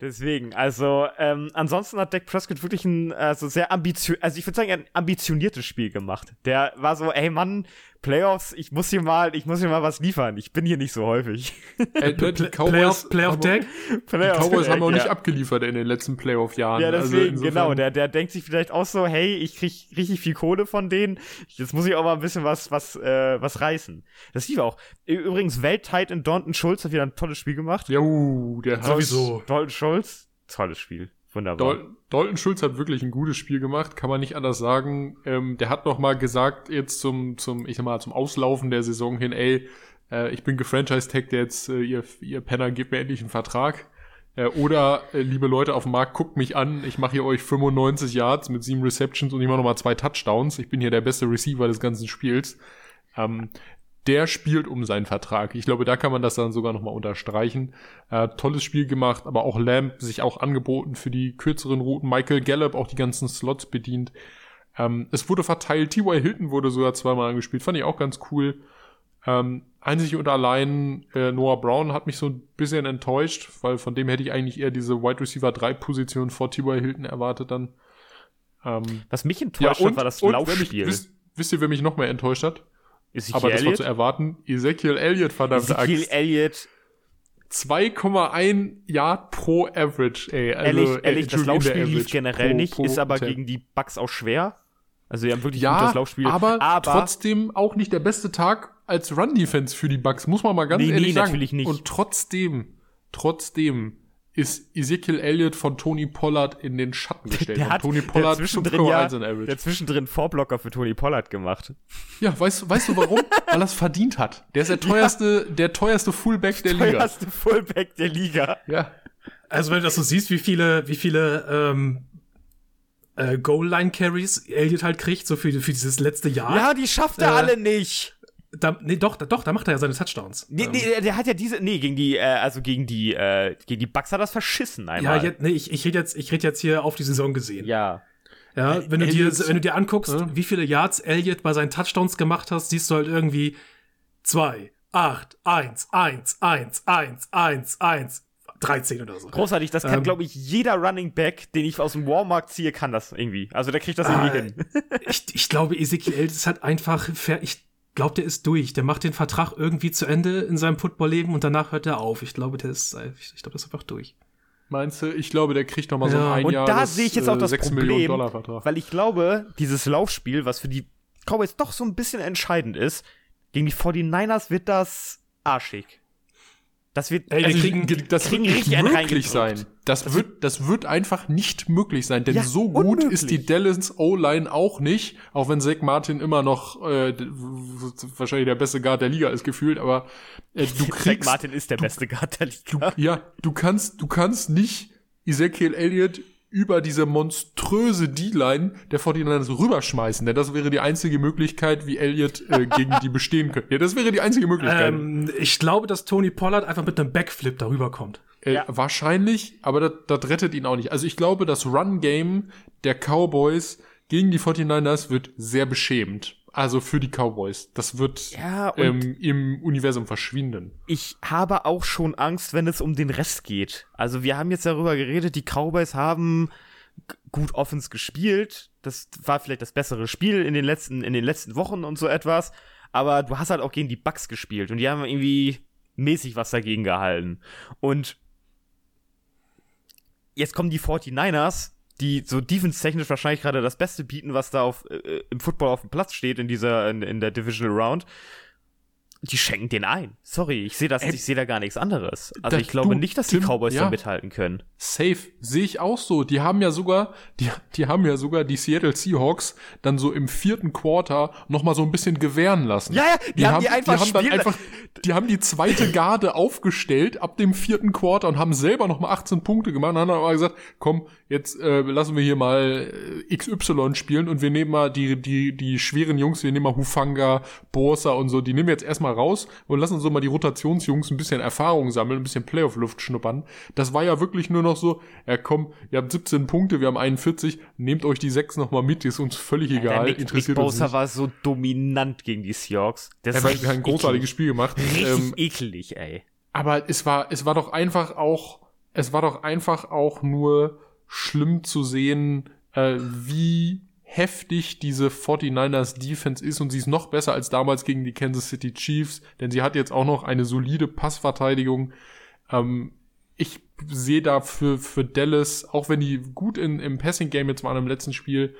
Deswegen, also ähm, ansonsten hat Dak Prescott wirklich ein also sehr ambitioniert, also ich würde sagen, ein ambitioniertes Spiel gemacht. Der war so, ey Mann, Playoffs, ich muss hier mal, ich muss hier mal was liefern. Ich bin hier nicht so häufig. Äh, die Cowboys, Playoff, Deck. die Cowboys haben auch nicht ja. abgeliefert in den letzten Playoff-Jahren. Ja, Also deswegen, insofern- genau. Der, der denkt sich vielleicht auch so, hey, ich krieg richtig viel Kohle von denen. Jetzt muss ich auch mal ein bisschen was, was, äh, was reißen. Das lief auch. Übrigens, Welttight in Dalton Schulz hat wieder ein tolles Spiel gemacht. Ja, uh, der hat Sowieso. Dalton Schulz, tolles Spiel. Wunderbar. Dal Dalton Schulz hat wirklich ein gutes Spiel gemacht, kann man nicht anders sagen. Ähm, der hat noch mal gesagt jetzt zum, zum, ich sag mal, zum Auslaufen der Saison hin, ey, äh, ich bin gefranchise-tagged jetzt, äh, ihr, ihr Penner, gebt mir endlich einen Vertrag. Äh, oder, äh, liebe Leute auf dem Markt, guckt mich an, ich mache hier euch 95 Yards mit sieben Receptions und ich mache noch mal zwei Touchdowns. Ich bin hier der beste Receiver des ganzen Spiels. Ähm, der spielt um seinen Vertrag. Ich glaube, da kann man das dann sogar nochmal unterstreichen. Äh, tolles Spiel gemacht, aber auch Lamb sich auch angeboten für die kürzeren Routen. Michael Gallup auch die ganzen Slots bedient. Ähm, es wurde verteilt. T.Y. Hilton wurde sogar zweimal angespielt. Fand ich auch ganz cool. Ähm, einzig und allein äh, Noah Brown hat mich so ein bisschen enttäuscht, weil von dem hätte ich eigentlich eher diese Wide Receiver 3 Position vor T.Y. Hilton erwartet dann. Ähm, Was mich enttäuscht hat, war das mich, Laufspiel. wisst, wisst ihr, wer mich noch mehr enttäuscht hat? Ezekiel Aber das war Elliott. zu erwarten. Ezekiel Elliott, verdammt Ezekiel Axt. Elliott, 2,1 Yard pro Average, ey. Also, ehrlich, ehrlich, das Laufspiel lief generell nicht, pro ist aber Attempt. gegen die Bucks auch schwer. Also, die haben wirklich ja, gutes Laufspiel. aber, aber trotzdem auch nicht der beste Tag als Run-Defense für die Bucks, muss man mal ganz Nee, ehrlich nee, sagen. natürlich nicht. Und trotzdem, trotzdem ist Ezekiel Elliott von Tony Pollard in den Schatten gestellt. der hat Tony der Pollard zwischendrin, ja, 5,1 in Average. der zwischendrin Vorblocker für Tony Pollard gemacht. Ja, weißt, du- weißt du warum? Weil er es verdient hat. Der ist der teuerste, der teuerste Fullback der Liga. Teuerste Fullback der Liga. Ja. Also wenn du das so siehst, wie viele, wie viele ähm, äh, Goal-Line-Carries Elliot halt kriegt, so für, für dieses letzte Jahr. Ja, die schafft er Äh, alle nicht. Da, nee, doch, da, doch, da macht er ja seine Touchdowns. Nee, Ähm, nee, der- der hat ja diese, nee, gegen die, äh, also gegen die, äh, gegen die Bucks hat das verschissen ja, einmal. jetzt, nee, ich, ich rede jetzt, ich rede jetzt hier auf die Saison gesehen. ja. Ja, wenn du dir, Elliott's- wenn du dir anguckst, Ja. wie viele Yards Elliott bei seinen Touchdowns gemacht hast, siehst du halt irgendwie zwei, acht, eins, eins, eins, eins, eins, eins, 13 oder so. Großartig, das kann, Ähm, glaube ich, jeder Running Back, den ich aus dem Walmart ziehe, kann das irgendwie. Also der kriegt das irgendwie Ah, hin. Ich, ich glaube, Ezekiel ist halt einfach, ich glaube, der ist durch. Der macht den Vertrag irgendwie zu Ende in seinem Footballleben und danach hört er auf. Ich glaube, der ist, ich, ich glaube, das ist einfach durch. Meinst du? Ich glaube, der kriegt noch mal so Ja. ein Und Jahr da sehe ich jetzt auch das 6 Problem, Millionen Dollar Vertrag. Weil ich glaube, dieses Laufspiel, was für die Cowboys doch so ein bisschen entscheidend ist, gegen die 49ers wird das arschig. Das wird, Ey, Also, kriegen- das kriegen wird richtig nicht möglich sein. Das wird, das wird einfach nicht möglich sein, denn Ja, so gut unmöglich. ist die Dallas O-Line auch nicht, auch wenn Zach Martin immer noch äh, wahrscheinlich der beste Guard der Liga ist gefühlt, aber äh, du Zach kriegst, Martin ist der beste Guard der Liga. ja, du kannst, du kannst nicht Ezekiel Elliott über diese monströse D-Line der 49ers rüberschmeißen, denn das wäre die einzige Möglichkeit, wie Elliott äh, gegen die bestehen könnte. Ja, das wäre die einzige Möglichkeit. Ähm, ich glaube, dass Tony Pollard einfach mit einem Backflip darüber kommt. Äh, Ja. Wahrscheinlich, aber das, das rettet ihn auch nicht. Also ich glaube, das Run-Game der Cowboys gegen die 49ers wird sehr beschämend. Also für die Cowboys. Das wird Ja, ähm, im Universum verschwinden. ich habe auch schon Angst, wenn es um den Rest geht. Also wir haben jetzt darüber geredet, die Cowboys haben gut Offense gespielt. Das war vielleicht das bessere Spiel in den letzten, in den letzten Wochen und so etwas. Aber du hast halt auch gegen die Bucks gespielt und die haben irgendwie mäßig was dagegen gehalten. Und jetzt kommen die 49ers, die so defense-technisch wahrscheinlich gerade das Beste bieten, was da auf, äh, im Football auf dem Platz steht in dieser, in, in der Divisional Round. Die schenken den ein. Sorry, ich sehe das, Ey, ich sehe da gar nichts anderes. Also ich glaube du, nicht, dass die Tim, Cowboys ja. da mithalten können. Safe. Sehe ich auch so. Die haben ja sogar, die, die haben ja sogar die Seattle Seahawks dann so im vierten Quarter noch mal so ein bisschen gewähren lassen. Ja, ja, die haben die einfach die haben dann einfach, die haben die zweite Garde aufgestellt ab dem vierten Quarter und haben selber noch mal 18 Punkte gemacht und haben dann aber gesagt, komm, jetzt äh, lassen wir hier mal äh, XY spielen und wir nehmen mal die, die, die schweren Jungs, wir nehmen mal Hufanga, Borsa und so, die nehmen wir jetzt erstmal raus und lassen so mal die Rotationsjungs ein bisschen Erfahrung sammeln, ein bisschen Playoff-Luft schnuppern. Das war ja wirklich nur noch so, ja komm, ihr habt 17 Punkte, wir haben 41, nehmt euch die sechs noch mal mit, ist uns völlig egal, der Nick, Nick interessiert uns Bosa nicht. war so dominant gegen die Seahawks. Das Er hat ein großartiges Spiel gemacht. Richtig Ähm, eklig, ey. aber es war, es war doch einfach auch, es war doch einfach auch nur schlimm zu sehen, äh, wie heftig diese 49ers Defense ist und sie ist noch besser als damals gegen die Kansas City Chiefs, denn sie hat jetzt auch noch eine solide Passverteidigung. Ähm, ich sehe da für, für Dallas, auch wenn die gut in, im Passing Game jetzt waren im letzten Spiel,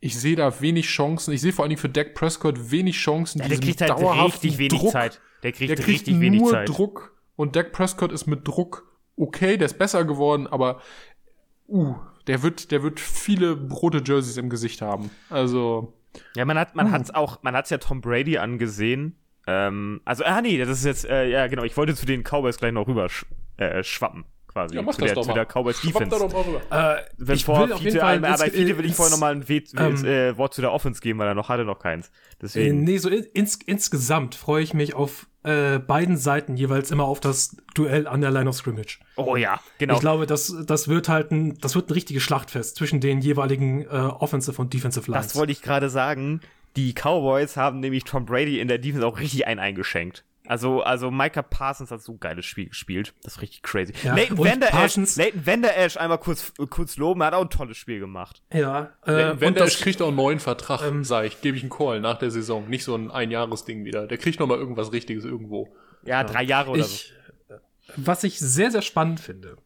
ich sehe da wenig Chancen. Ich sehe vor allen Dingen für Dak Prescott wenig Chancen. Ja, der kriegt halt richtig wenig Druck. Zeit. Der kriegt, Der kriegt richtig wenig nur Zeit. Druck und Dak Prescott ist mit Druck okay, der ist besser geworden, aber uh, der wird, der wird viele rote Jerseys im Gesicht haben. Also Ja, man hat, man Uh. hat's auch, man hat's ja Tom Brady angesehen. Ähm, also, ah nee, das ist jetzt, äh, ja genau, ich wollte zu den Cowboys gleich noch rüber sch äh, schwappen, quasi. ja, mach zu das der, doch zu mal. der Cowboys Defense. doch mal rüber. Äh, Wenn ich vor will auf jeden Fall aber Fiete will ich vorher nochmal ein We ähm, äh, Wort zu der Offense geben, weil er noch hatte noch keins. Äh, Deswegen. nee, so in, ins, insgesamt freue ich mich auf äh, beiden Seiten jeweils immer auf das Duell an der Line of Scrimmage. Oh ja, genau. Ich glaube, das, das wird halt ein, das wird ein richtiges Schlachtfest zwischen den jeweiligen äh, Offensive und Defensive Lines. Das wollte ich gerade sagen. Die Cowboys haben nämlich Tom Brady in der Defense auch richtig einen eingeschenkt. Also, also Micah Parsons hat so ein geiles Spiel gespielt. Das ist richtig crazy. Ja, Leighton Vander Parsons- Leighton Vander Esch einmal kurz, kurz loben, er hat auch ein tolles Spiel gemacht. ja, äh, Wenn und der das, kriegt auch einen neuen Vertrag, ähm, sag ich, gebe ich einen Call nach der Saison. Nicht so ein Einjahresding wieder. Der kriegt noch mal irgendwas Richtiges irgendwo. Ja, drei Jahre oder ich, was ich sehr, sehr spannend finde,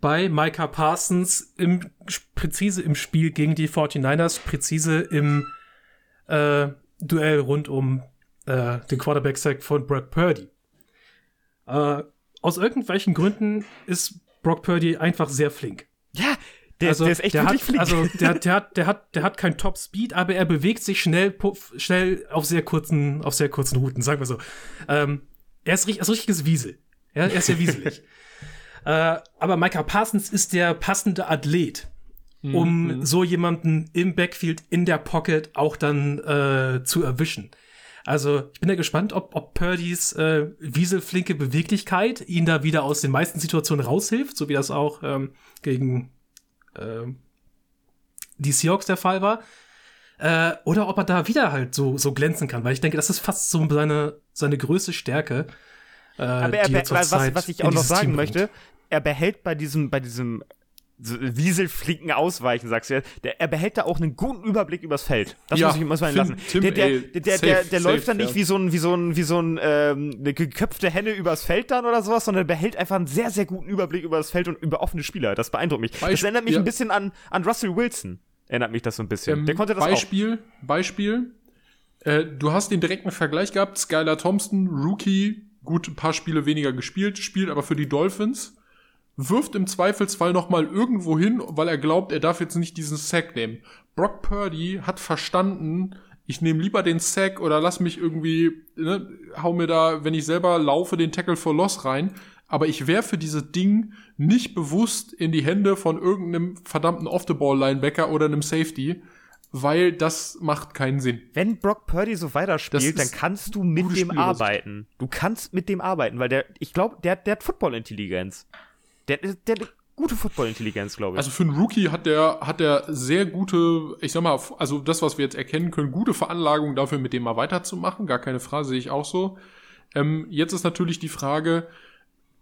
bei Micah Parsons im, präzise im Spiel gegen die 49ers, präzise im äh, Duell rund um äh, den Quarterback-Sack von Brock Purdy. Äh, aus irgendwelchen Gründen ist Brock Purdy einfach sehr flink. Ja, der, also, der ist echt der wirklich hat, flink. Also der, der hat, der hat, der hat kein Top Speed, aber er bewegt sich schnell, puff, schnell auf sehr kurzen, auf sehr kurzen Routen, sagen wir so. Ähm, er ist, er ist ein richtiges Wiesel. Ja, er ist sehr wieselig. äh, aber Micah Parsons ist der passende Athlet, um so jemanden im Backfield, in der Pocket auch dann äh, zu erwischen. Also ich bin ja gespannt, ob, ob Purdys äh, wieselflinke Beweglichkeit ihn da wieder aus den meisten Situationen raushilft, so wie das auch ähm, gegen ähm, die Seahawks der Fall war. Äh, oder ob er da wieder halt so, so glänzen kann, weil ich denke, das ist fast so seine, seine größte Stärke. Äh, Aber er, er was, was ich auch noch sagen Team bringt. möchte, er behält bei diesem, bei diesem wieselflinken Ausweichen, sagst du ja, der, er behält da auch einen guten Überblick übers Feld. Das Ja, muss ich ihn Tim- lassen. Tim, der der, der, der, safe, der, der safe, läuft dann nicht ja. wie so ein, wie so ein, wie so ein, ähm, eine geköpfte Henne übers Feld dann oder sowas, sondern er behält einfach einen sehr, sehr guten Überblick über das Feld und über offene Spieler. Das beeindruckt mich. das Beisp- erinnert mich ja. ein bisschen an, an Russell Wilson. Erinnert mich das so ein bisschen. Ähm, der konnte das auch. Beispiel, Beispiel. Äh, du hast den direkten Vergleich gehabt. Skylar Thompson, Rookie, gut, ein paar Spiele weniger gespielt, spielt aber für die Dolphins. Wirft im Zweifelsfall noch mal irgendwo hin, weil er glaubt, er darf jetzt nicht diesen Sack nehmen. Brock Purdy hat verstanden, ich nehme lieber den Sack oder lass mich irgendwie, ne, hau mir da, wenn ich selber laufe, den Tackle for Loss rein. Aber ich werfe dieses Ding nicht bewusst in die Hände von irgendeinem verdammten Off-the-Ball-Linebacker oder einem Safety, weil das macht keinen Sinn. Wenn Brock Purdy so weiterspielt, dann kannst du mit dem Spielweise. arbeiten. Du kannst mit dem arbeiten, weil der, ich glaube, der, der hat Football-Intelligenz. Der, der, hat gute Football-Intelligenz, glaube ich. Also für einen Rookie hat der, hat der sehr gute, ich sag mal, also das, was wir jetzt erkennen können, gute Veranlagung dafür, mit dem mal weiterzumachen. Gar keine Frage, sehe ich auch so. Ähm, jetzt ist natürlich die Frage,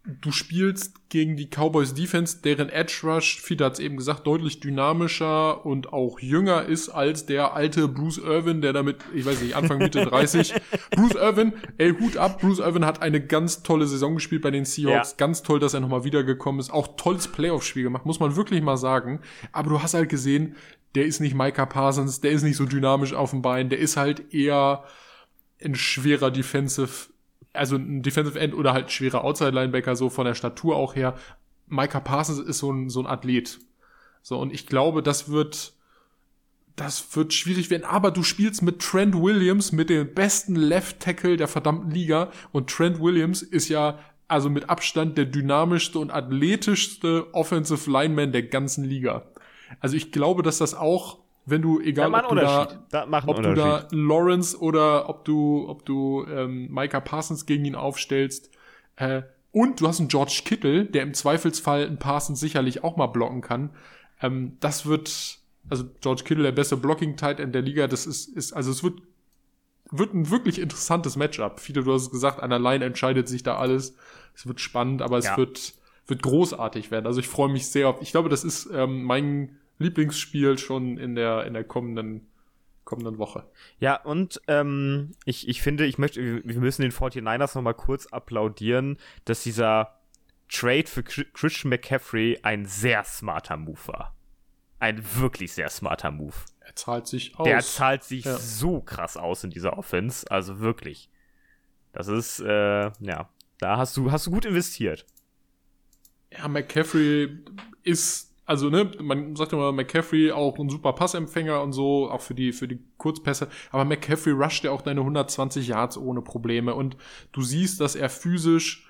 du spielst gegen die Cowboys Defense, deren Edge Rush, Fiete hat es eben gesagt, deutlich dynamischer und auch jünger ist als der alte Bruce Irvin, der damit, ich weiß nicht, Anfang Mitte 30. Bruce Irvin, ey, Hut ab, Bruce Irvin hat eine ganz tolle Saison gespielt bei den Seahawks. Ja. Ganz toll, dass er nochmal wiedergekommen ist. Auch tolles Playoff-Spiel gemacht, muss man wirklich mal sagen. Aber du hast halt gesehen, der ist nicht Micah Parsons, der ist nicht so dynamisch auf dem Bein, der ist halt eher ein schwerer Defensive, also ein Defensive End oder halt schwerer Outside-Linebacker, so von der Statur auch her. Micah Parsons ist so ein, so ein Athlet. So, und ich glaube, das wird, das wird schwierig werden. Aber du spielst mit Trent Williams, mit dem besten Left Tackle der verdammten Liga. Und Trent Williams ist ja also mit Abstand der dynamischste und athletischste Offensive Lineman der ganzen Liga. Also ich glaube, dass das auch, wenn du, egal macht ob du da. Da ob du da Lawrence oder ob du, ob du ähm, Micah Parsons gegen ihn aufstellst. Äh, und du hast einen George Kittle, der im Zweifelsfall einen Parsons sicherlich auch mal blocken kann. Ähm, das wird, also George Kittle, der beste Blocking-Tight End der Liga, das ist, ist, also es wird, wird ein wirklich interessantes Matchup. Viele, du hast es gesagt, an der Line entscheidet sich da alles. Es wird spannend, aber es Ja. wird, wird großartig werden. Also ich freue mich sehr auf. Ich glaube, das ist ähm, mein Lieblingsspiel schon in der, in der kommenden, kommenden Woche. Ja, und ähm, ich, ich finde, ich möchte, wir müssen den 49ers nochmal kurz applaudieren, dass dieser Trade für Christian McCaffrey ein sehr smarter Move war. Ein wirklich sehr smarter Move. Er zahlt sich aus. Der zahlt sich ja. so krass aus in dieser Offense. Also wirklich. Das ist, äh, ja, da hast du, hast du gut investiert. Ja, McCaffrey ist, also, ne, man sagt immer, McCaffrey auch ein super Passempfänger und so, auch für die, für die Kurzpässe. Aber McCaffrey rusht ja auch deine 120 Yards ohne Probleme. Und du siehst, dass er physisch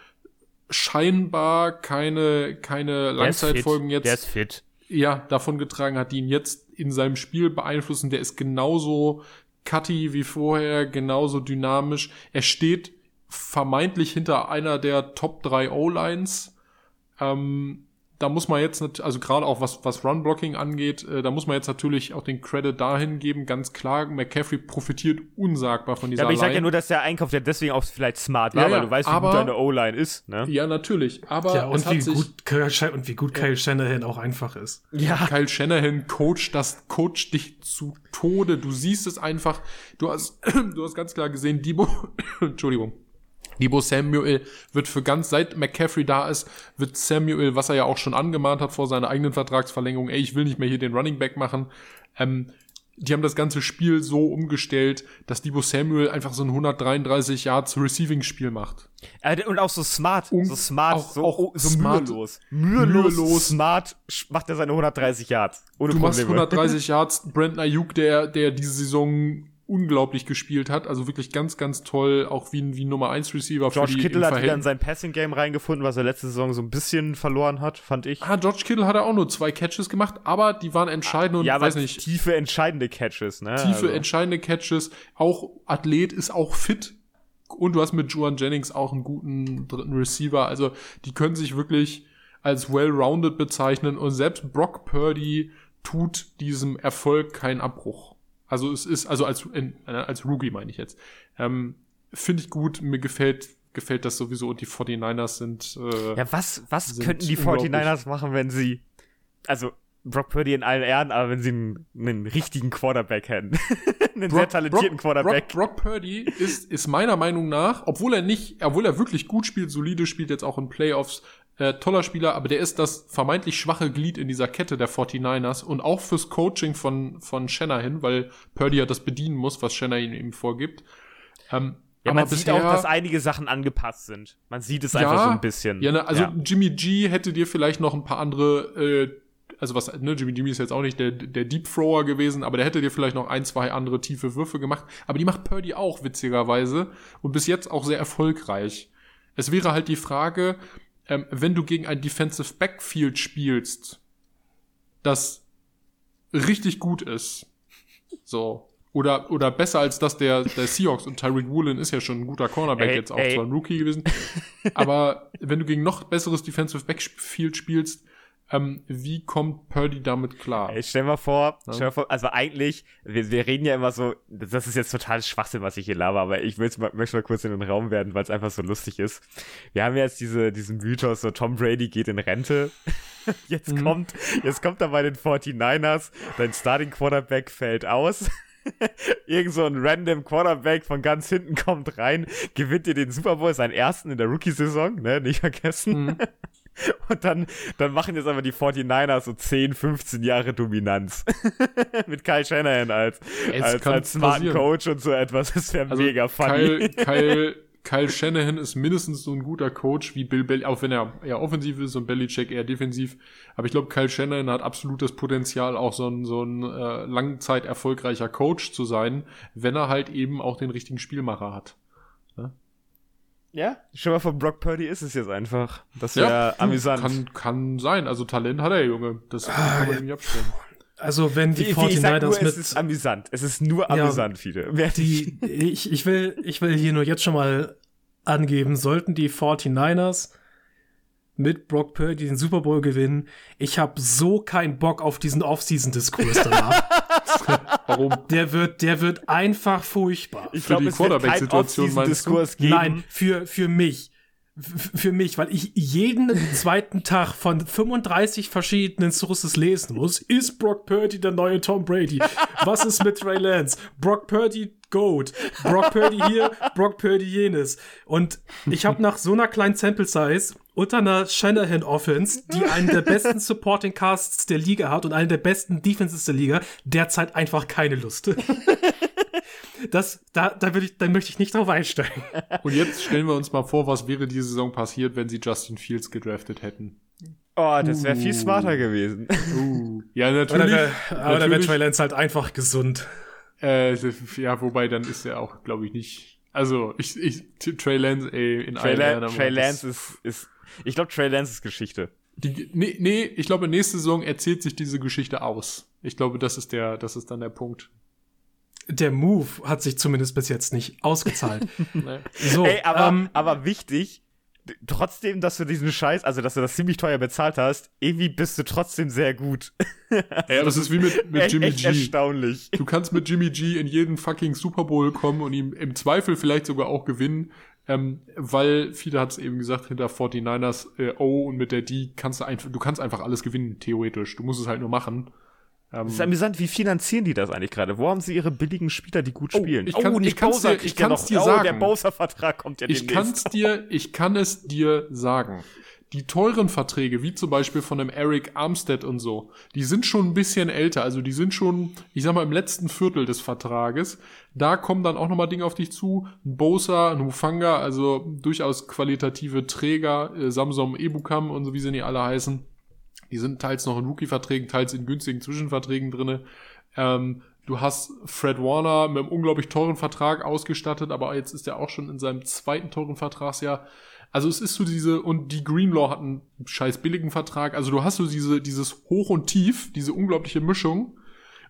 scheinbar keine, keine Langzeitfolgen jetzt. Der ist fit. Ja, davon getragen hat, die ihn jetzt in seinem Spiel beeinflussen. Der ist genauso cutty wie vorher, genauso dynamisch. Er steht vermeintlich hinter einer der Top 3 O-Lines. Ähm, da muss man jetzt, also gerade auch was, was Run-Blocking angeht, äh, da muss man jetzt natürlich auch den Credit dahin geben, ganz klar, McCaffrey profitiert unsagbar von dieser ja, aber ich sage ja nur, dass der Einkauf ja deswegen auch vielleicht smart war, ja, weil du weißt, wie aber, gut deine O-Line ist, ne? Ja, natürlich, aber ja, und, wie gut, Kyle, und wie gut Kyle Shanahan auch einfach ist. Ja. Kyle Shanahan coacht das, coacht dich zu Tode, du siehst es einfach, du hast, du hast ganz klar gesehen, Debo, Entschuldigung, Debo Samuel wird für ganz, seit McCaffrey da ist, wird Samuel, was er ja auch schon angemahnt hat vor seiner eigenen Vertragsverlängerung, ey, ich will nicht mehr hier den Running Back machen, ähm, die haben das ganze Spiel so umgestellt, dass Debo Samuel einfach so ein 133 Yards Receiving Spiel macht. Und auch so smart, um, so smart, auch, so, auch so smart, mühelos. mühelos. Mühelos, smart macht er seine 130 Yards. Ohne du Probleme. machst 130 Yards, Brandon Ayuk, der, der diese Saison unglaublich gespielt hat. Also wirklich ganz, ganz toll, auch wie, wie Nummer 1 Receiver. George für die, Kittle hat wieder in sein Passing-Game reingefunden, was er letzte Saison so ein bisschen verloren hat, fand ich. Ah, George Kittle hat er auch nur zwei Catches gemacht, aber die waren entscheidend und ja, weiß nicht. Tiefe, entscheidende Catches, ne? Tiefe, also. entscheidende Catches. Auch Athlet ist auch fit. Und du hast mit Juan Jennings auch einen guten dritten Receiver. Also, die können sich wirklich als well-rounded bezeichnen und selbst Brock Purdy tut diesem Erfolg keinen Abbruch. Also es ist, also als, in, äh, als Rookie meine ich jetzt. Ähm, Finde ich gut, mir gefällt, gefällt das sowieso und die 49ers sind. Äh, ja, was, was könnten die 49ers machen, wenn sie. Also, Brock Purdy in allen Ehren, aber wenn sie einen, einen richtigen Quarterback hätten. einen Brock, sehr talentierten Brock, Quarterback. Brock, Brock Purdy ist, ist meiner Meinung nach, obwohl er nicht, obwohl er wirklich gut spielt, solide spielt, jetzt auch in Playoffs, äh, toller Spieler, aber der ist das vermeintlich schwache Glied in dieser Kette der 49ers und auch fürs Coaching von, von Shanahan, weil Purdy ja das bedienen muss, was Shanahan ihm vorgibt. Ähm, ja, man sieht auch, dass einige Sachen angepasst sind. Man sieht es ja, einfach so ein bisschen. Ja, ne, also ja. Jimmy G hätte dir vielleicht noch ein paar andere, äh, also was, ne, Jimmy Jimmy ist jetzt auch nicht der, der Deep Thrower gewesen, aber der hätte dir vielleicht noch ein, zwei andere tiefe Würfe gemacht. Aber die macht Purdy auch, witzigerweise. Und bis jetzt auch sehr erfolgreich. Es wäre halt die Frage, ähm, wenn du gegen ein Defensive Backfield spielst, das richtig gut ist, so, oder, oder besser als das der, der Seahawks und Tyreek Woolen ist ja schon ein guter Cornerback, ey, jetzt auch ey. zwar ein Rookie gewesen. aber wenn du gegen noch besseres Defensive Backfield spielst, ähm, wie kommt Purdy damit klar? Ey, stell mal vor, ja? stell mal vor, also eigentlich, wir, wir reden ja immer so, das ist jetzt total Schwachsinn, was ich hier laber, aber ich will mal, möchte mal kurz in den Raum werden, weil es einfach so lustig ist. Wir haben jetzt diese, diesen Mythos, so Tom Brady geht in Rente. jetzt mhm. kommt, jetzt kommt er bei den 49ers, dein Starting Quarterback fällt aus. Irgend so ein random Quarterback von ganz hinten kommt rein, gewinnt dir den Super Bowl, seinen ersten in der Rookie-Saison, ne, nicht vergessen. Mhm. Und dann, dann machen jetzt aber die 49ers so 10, 15 Jahre Dominanz. Mit Kyle Shanahan als, als, als smarten Coach und so etwas. Das wäre also mega funny. Kyle, Kyle, Kyle Shanahan ist mindestens so ein guter Coach wie Bill Belichick, auch wenn er eher offensiv ist und Belichick eher defensiv. Aber ich glaube, Kyle Shanahan hat absolut das Potenzial, auch so ein, so ein äh, langzeit erfolgreicher Coach zu sein, wenn er halt eben auch den richtigen Spielmacher hat. Ja? Schon mal von Brock Purdy ist es jetzt einfach. Das wäre ja, amüsant. Kann, kann sein. Also Talent hat er, Junge. Das kann man ah, nicht abstellen. Also wenn die 49ers mit... Es ist amüsant. Es ist nur amüsant, ja, viele. Die, ich, ich, will, ich will hier nur jetzt schon mal angeben, sollten die 49ers mit Brock Purdy den Super Bowl gewinnen, ich habe so keinen Bock auf diesen Off-Season-Diskurs danach. Warum? Der wird, der wird einfach furchtbar. Ich glaube, es wird keinen Off-Season-Diskurs geben. Nein, für, für mich. f- für mich, weil ich jeden zweiten Tag von 35 verschiedenen Sources lesen muss. Ist Brock Purdy der neue Tom Brady? Was ist mit Trey Lance? Brock Purdy Goat. Brock Purdy hier, Brock Purdy jenes. Und ich habe nach so einer kleinen Sample Size unter einer Shanahan Offense, die einen der besten Supporting Casts der Liga hat und einen der besten Defenses der Liga, derzeit einfach keine Lust. Das, da, da, würde ich, da möchte ich nicht drauf einsteigen. Und jetzt stellen wir uns mal vor, was wäre diese Saison passiert, wenn sie Justin Fields gedraftet hätten. Oh, das wäre viel Uh. smarter gewesen. Uh. Ja, natürlich. wär, aber natürlich Trey Lance halt einfach gesund. äh, ja, wobei dann ist er auch, glaube ich, nicht. Also, ich, ich, Trey Lance, ey, in Trey, aber Trey Lance ist, ist ich glaube, Trey Lance ist Geschichte. Die, nee, nee, ich glaube, nächste Saison erzählt sich diese Geschichte aus. Ich glaube, das ist der, das ist dann der Punkt. Der Move hat sich zumindest bis jetzt nicht ausgezahlt. Ne? So, Ey, aber, ähm, aber wichtig, trotzdem, dass du diesen Scheiß, also dass du das ziemlich teuer bezahlt hast, irgendwie bist du trotzdem sehr gut. Aber es ist wie mit, mit echt, Jimmy echt G. erstaunlich. Du kannst mit Jimmy G in jeden fucking Super Bowl kommen und ihm im Zweifel vielleicht sogar auch gewinnen, ähm, weil viele hat es eben gesagt, hinter 49ers äh, O und mit der D kannst du einfach, du kannst einfach alles gewinnen, theoretisch. Du musst es halt nur machen. Ähm, Das ist amüsant, wie finanzieren die das eigentlich gerade? Wo haben sie ihre billigen Spieler, die gut Oh, spielen? ich kann- ich kann's Bowser dir- ich kann's dir oh, sagen. der Bowser-Vertrag kommt ja Ich demnächst. kann's dir, ich kann es dir sagen. Die teuren Verträge, wie zum Beispiel von einem Eric Armstead und so, die sind schon ein bisschen älter. Also die sind schon, ich sag mal, im letzten Viertel des Vertrages. Da kommen dann auch nochmal Dinge auf dich zu. Ein Bosa, ein Hufanga, also durchaus qualitative Träger, äh, Samsung Ebukam und so wie sie nicht alle heißen. Die sind teils noch in Rookie-Verträgen, teils in günstigen Zwischenverträgen drinne. Ähm, du hast Fred Warner mit einem unglaublich teuren Vertrag ausgestattet, aber jetzt ist er auch schon in seinem zweiten teuren Vertragsjahr. Also es ist so diese, und die Greenlaw hat einen scheiß billigen Vertrag. Also du hast so diese, dieses Hoch und Tief, diese unglaubliche Mischung.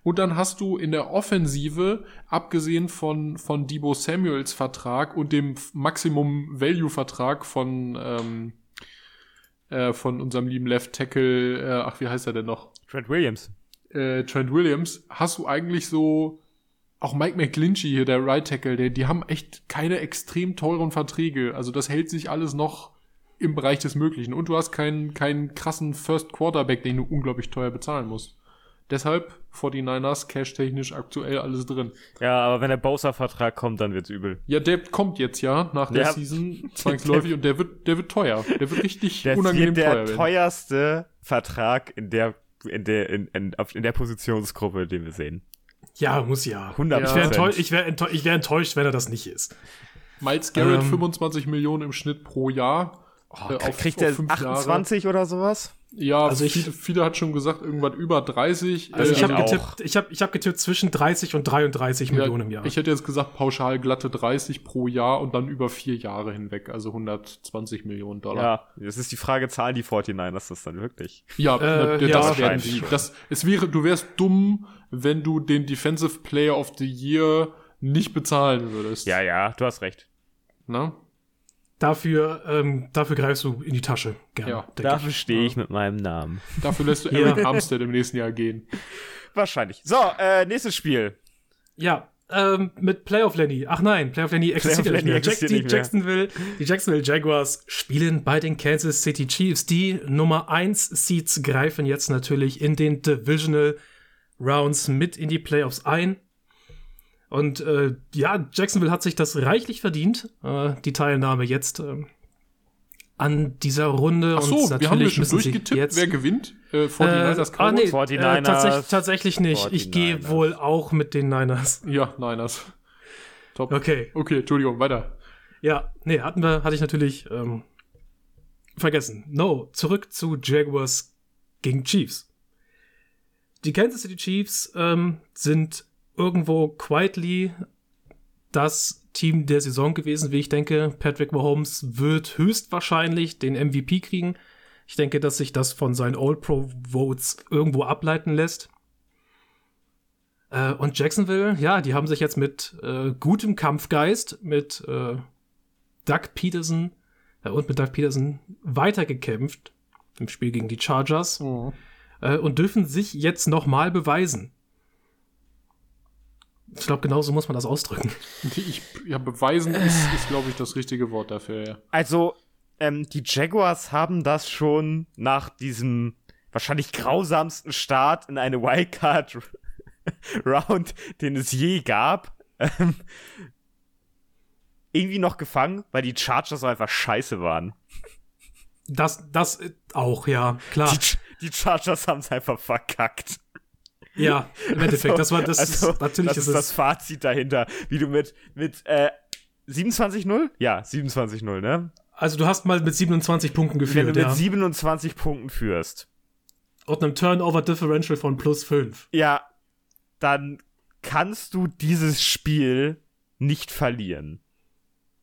Und dann hast du in der Offensive, abgesehen von, von Debo Samuels Vertrag und dem Maximum Value Vertrag von, ähm, äh, von unserem lieben Left Tackle, äh, ach, wie heißt er denn noch? Trent Williams. äh, Trent Williams, hast du eigentlich so auch Mike McGlinchey hier, der Right Tackle, der, die haben echt keine extrem teuren Verträge. Also das hält sich alles noch im Bereich des Möglichen. Und du hast keinen, keinen krassen First Quarterback, den du unglaublich teuer bezahlen musst. Deshalb 49ers cash-technisch aktuell alles drin. Ja, aber wenn der Bowser-Vertrag kommt, dann wird's übel. Ja, der kommt jetzt ja nach der Ja. Season zwangsläufig und der wird, der wird teuer. Der wird richtig Das unangenehm wird der teuer werden. teuerste Vertrag in der in der in, in, in der Positionsgruppe, den wir sehen. Ja, muss ja. 100 Ich wäre enttäuscht, ich wär enttäuscht, ich wär enttäuscht, wenn er das nicht ist. Miles Garrett Ähm. 25 Millionen im Schnitt pro Jahr. äh, auf- Kriegt auf er fünf Jahre. 28 oder sowas? Ja, Also ich- viele, viele hat schon gesagt, irgendwann über 30. Also Äh, ich habe auch. getippt, ich habe ich hab getippt zwischen 30 und 33 ja, Millionen im Jahr. Ich hätte jetzt gesagt, pauschal glatte 30 pro Jahr und dann über vier Jahre hinweg, also 120 Millionen Dollar. Ja, das ist die Frage, zahlen die 49ers das dann wirklich? Ja, Äh, das ja, werden die. Das, es wäre, du wärst dumm, wenn du den Defensive Player of the Year nicht bezahlen würdest. Ja, ja, du hast recht. Na? Dafür, ähm, dafür greifst du in die Tasche. Gerne, Ja, Dafür stehe ich mit meinem Namen. Dafür lässt du Ja. Eric Armstead im nächsten Jahr gehen. Wahrscheinlich. So, äh, nächstes Spiel. Ja, ähm, mit Playoff Lenny. Ach nein, Playoff Lenny existiert Playoff nicht mehr. Lenny existiert die, nicht mehr. Jacksonville, die Jacksonville Jaguars spielen bei den Kansas City Chiefs. Die Nummer 1 Seeds greifen jetzt natürlich in den Divisional Rounds mit in die Playoffs ein. Und äh, ja, Jacksonville hat sich das reichlich verdient, äh, die Teilnahme jetzt ähm, an dieser Runde. Ach so, Und wir haben ja natürlich schon müssen sie durchgetippt, jetzt wer gewinnt. Äh, 49ers äh, ah, nee, Cowboys? äh, 49ers, tatsächlich, tatsächlich nicht. Ich 49ers. gehe wohl auch mit den Niners. Ja, Niners. Top. Okay. Okay, Entschuldigung, weiter. Ja, nee, hatten wir, hatte ich natürlich ähm, vergessen. No, zurück zu Jaguars gegen Chiefs. Die Kansas City Chiefs ähm, sind irgendwo quietly das Team der Saison gewesen, wie ich denke. Patrick Mahomes wird höchstwahrscheinlich den MVP kriegen. Ich denke, dass sich das von seinen All-Pro-Votes irgendwo ableiten lässt. Äh, und Jacksonville, ja, die haben sich jetzt mit äh, gutem Kampfgeist, mit äh, Doug Peterson äh, und mit Doug Peterson weitergekämpft im Spiel gegen die Chargers äh, und dürfen sich jetzt nochmal beweisen. Ich glaube, genauso muss man das ausdrücken. Ich, ja, beweisen ist, ist glaube ich, das richtige Wort dafür, ja. Also, ähm, die Jaguars haben das schon nach diesem wahrscheinlich grausamsten Start in eine Wildcard-Round, den es je gab, ähm, irgendwie noch gefangen, weil die Chargers einfach scheiße waren. Das, das auch, ja, klar. Die, die Chargers haben es einfach verkackt. Ja, im Endeffekt, das war das also, ist, natürlich das ist, ist das Fazit dahinter, wie du mit mit äh, 27-0? Ja, 27-0, ne? Also du hast mal mit 27 Punkten Wenn geführt, du mit ja. 27 Punkten führst, Und einem Turnover Differential von plus 5. ja, dann kannst du dieses Spiel nicht verlieren.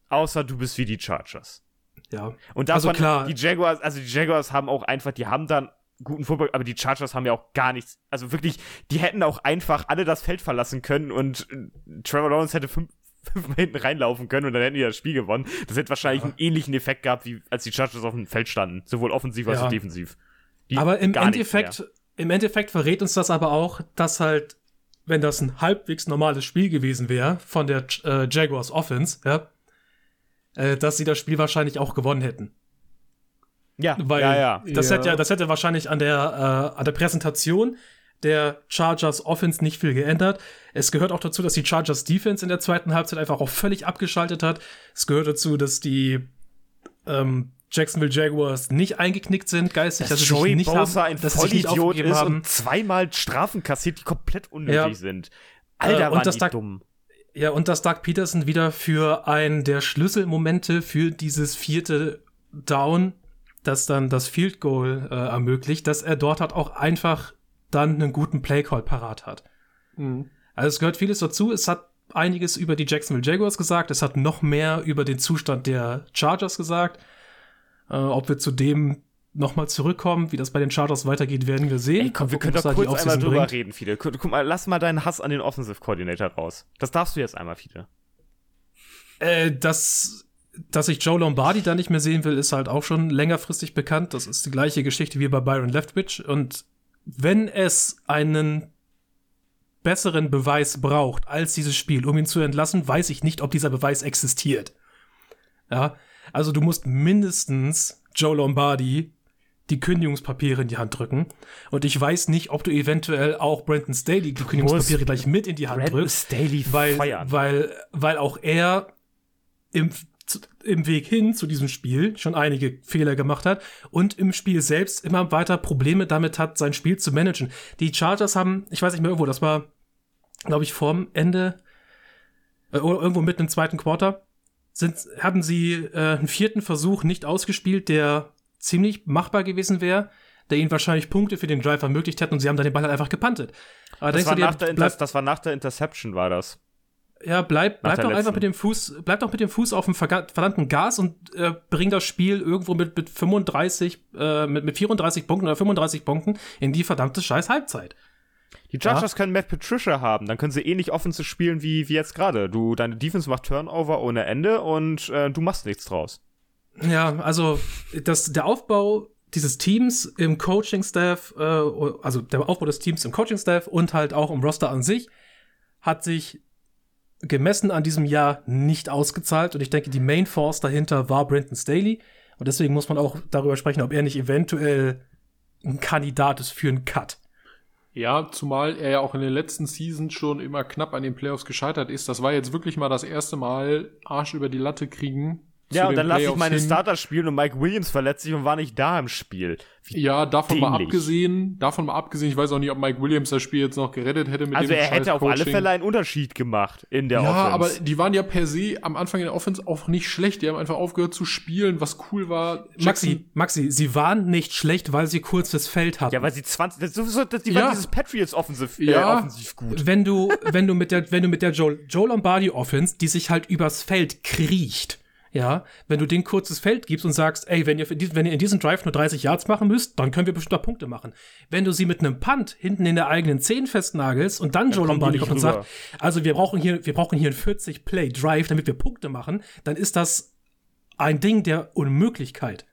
Außer du bist wie die Chargers. Ja. Und Also davon, klar. die Jaguars, also die Jaguars haben auch einfach, die haben dann guten Football, aber die Chargers haben ja auch gar nichts. Also wirklich, die hätten auch einfach alle das Feld verlassen können und äh, Trevor Lawrence hätte fünf, fünfmal hinten reinlaufen können und dann hätten die das Spiel gewonnen. Das hätte wahrscheinlich Ja. einen ähnlichen Effekt gehabt, wie als die Chargers auf dem Feld standen. Sowohl offensiv als Ja. auch defensiv. Die Aber im Endeffekt, im Endeffekt verrät uns das aber auch, dass halt, wenn das ein halbwegs normales Spiel gewesen wäre von der äh, Jaguars Offense, ja, äh, dass sie das Spiel wahrscheinlich auch gewonnen hätten. Ja, Weil ja, ja. Das, Ja. Hätte ja, das hätte wahrscheinlich an der, äh, an der Präsentation der Chargers Offense nicht viel geändert. Es gehört auch dazu, dass die Chargers Defense in der zweiten Halbzeit einfach auch völlig abgeschaltet hat. Es gehört dazu, dass die ähm, Jacksonville Jaguars nicht eingeknickt sind, geistig, Dass dass Joey nicht Bosa haben, ein dass sie sich nicht Vollidiot ist haben. und zweimal Strafen kassiert, die komplett unnötig Ja. sind. Alter, Äh, und waren das die dumm. Ja, und dass Doug Peterson wieder für einen der Schlüsselmomente für dieses vierte Down, das dann das Field Goal äh, ermöglicht, dass er dort halt auch einfach dann einen guten Playcall parat hat. Mhm. Also es gehört vieles dazu. Es hat einiges über die Jacksonville Jaguars gesagt. Es hat noch mehr über den Zustand der Chargers gesagt. Äh, ob wir zu dem nochmal zurückkommen, wie das bei den Chargers weitergeht, werden wir sehen. Ey, komm, wir können doch kurz einmal drüber bringt. reden, Fide. Guck, mal, lass mal deinen Hass an den Offensive Coordinator raus. Das darfst du jetzt einmal, Fide. Äh, dass, dass ich Joe Lombardi da nicht mehr sehen will, ist halt auch schon längerfristig bekannt. Das ist die gleiche Geschichte wie bei Byron Leftwich. Und wenn es einen besseren Beweis braucht als dieses Spiel, um ihn zu entlassen, weiß ich nicht, ob dieser Beweis existiert. Ja, also du musst mindestens Joe Lombardi die Kündigungspapiere in die Hand drücken. Und ich weiß nicht, ob du eventuell auch Brandon Staley die Kündigungspapiere gleich mit in die Hand Brandon drückst Staley weil, feuern. weil, weil auch er im, zu- im Weg hin zu diesem Spiel schon einige Fehler gemacht hat und im Spiel selbst immer weiter Probleme damit hat, sein Spiel zu managen. Die Chargers haben, ich weiß nicht mehr irgendwo, das war, glaube ich, vorm Ende äh, oder irgendwo mitten im zweiten Quarter, sind, haben sie äh, einen vierten Versuch nicht ausgespielt, der ziemlich machbar gewesen wäre, der ihnen wahrscheinlich Punkte für den Drive ermöglicht hätte und sie haben dann den Ball halt einfach gepantet. Das, war dir, Inter das war nach der Interception, war das. Ja, bleib, bleib doch einfach mit dem Fuß, bleib doch mit dem Fuß auf dem verdammten Gas und äh, bring das Spiel irgendwo mit, mit 35, äh, mit, mit 34 Punkten oder 35 Punkten in die verdammte scheiß Halbzeit. Die Chargers können Matt Patricia haben, dann können sie ähnlich offensiv spielen wie, wie jetzt gerade. Du, deine Defense macht Turnover ohne Ende und äh, du machst nichts draus. Ja, also das, der Aufbau dieses Teams im Coaching-Staff, äh, also der Aufbau des Teams im Coaching-Staff und halt auch im Roster an sich, hat sich gemessen an diesem Jahr nicht ausgezahlt. Und ich denke, die Main Force dahinter war Brenton Staley. Und deswegen muss man auch darüber sprechen, ob er nicht eventuell ein Kandidat ist für einen Cut. Ja, zumal er ja auch in den letzten Seasons schon immer knapp an den Playoffs gescheitert ist. Das war jetzt wirklich mal das erste Mal Arsch über die Latte kriegen. Ja, und dann lasse ich meine hin. Starter spielen und Mike Williams verletzt sich und war nicht da im Spiel. Wie- Ja, davon mal dämlich. abgesehen, davon mal abgesehen, ich weiß auch nicht, ob Mike Williams das Spiel jetzt noch gerettet hätte mit Also dem er hätte auf alle. Fälle einen Unterschied gemacht in der Ja, Offense. aber die waren ja per se am Anfang in der Offense auch nicht schlecht. Die haben einfach aufgehört zu spielen, was cool war. Maxi, Maxi, sie waren nicht schlecht, weil sie kurzes Feld hatten. ja, weil sie 20, das ist sowieso, das, die Ja. waren dieses Patriots offensiv, äh, Ja. offensiv gut. wenn du, wenn du mit der, wenn du mit der Joe, Joe Lombardi Offense, die sich halt übers Feld kriecht, ja, wenn du den kurzes Feld gibst und sagst, ey, wenn ihr, wenn ihr in diesem Drive nur 30 Yards machen müsst, dann können wir bestimmt noch Punkte machen. Wenn du sie mit einem Punt hinten in der eigenen 10 festnagelst und dann Joe kommen die Lombardi kommt und sagt, also wir brauchen hier, wir brauchen hier einen 40 Play Drive, damit wir Punkte machen, dann ist das ein Ding der Unmöglichkeit.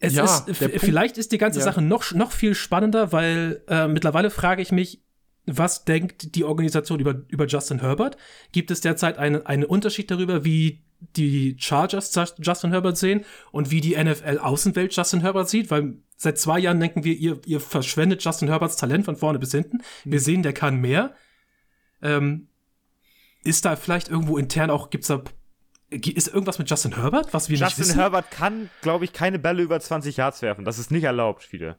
Es Ja, ist, vielleicht ist die ganze Ja. Sache noch, noch viel spannender, weil äh, mittlerweile frage ich mich, was denkt die Organisation über, über Justin Herbert? Gibt es derzeit einen, einen Unterschied darüber, wie die Chargers Justin Herbert sehen und wie die NFL-Außenwelt Justin Herbert sieht, weil seit zwei Jahren denken wir, ihr, ihr verschwendet Justin Herberts Talent von vorne bis hinten. Wir mhm. sehen, der kann mehr. Ähm, ist da vielleicht irgendwo intern auch, gibt's da ist irgendwas mit Justin Herbert, was wir Justin nicht wissen? Justin Herbert kann, glaube ich, keine Bälle über 20 Yards werfen. Das ist nicht erlaubt, viele.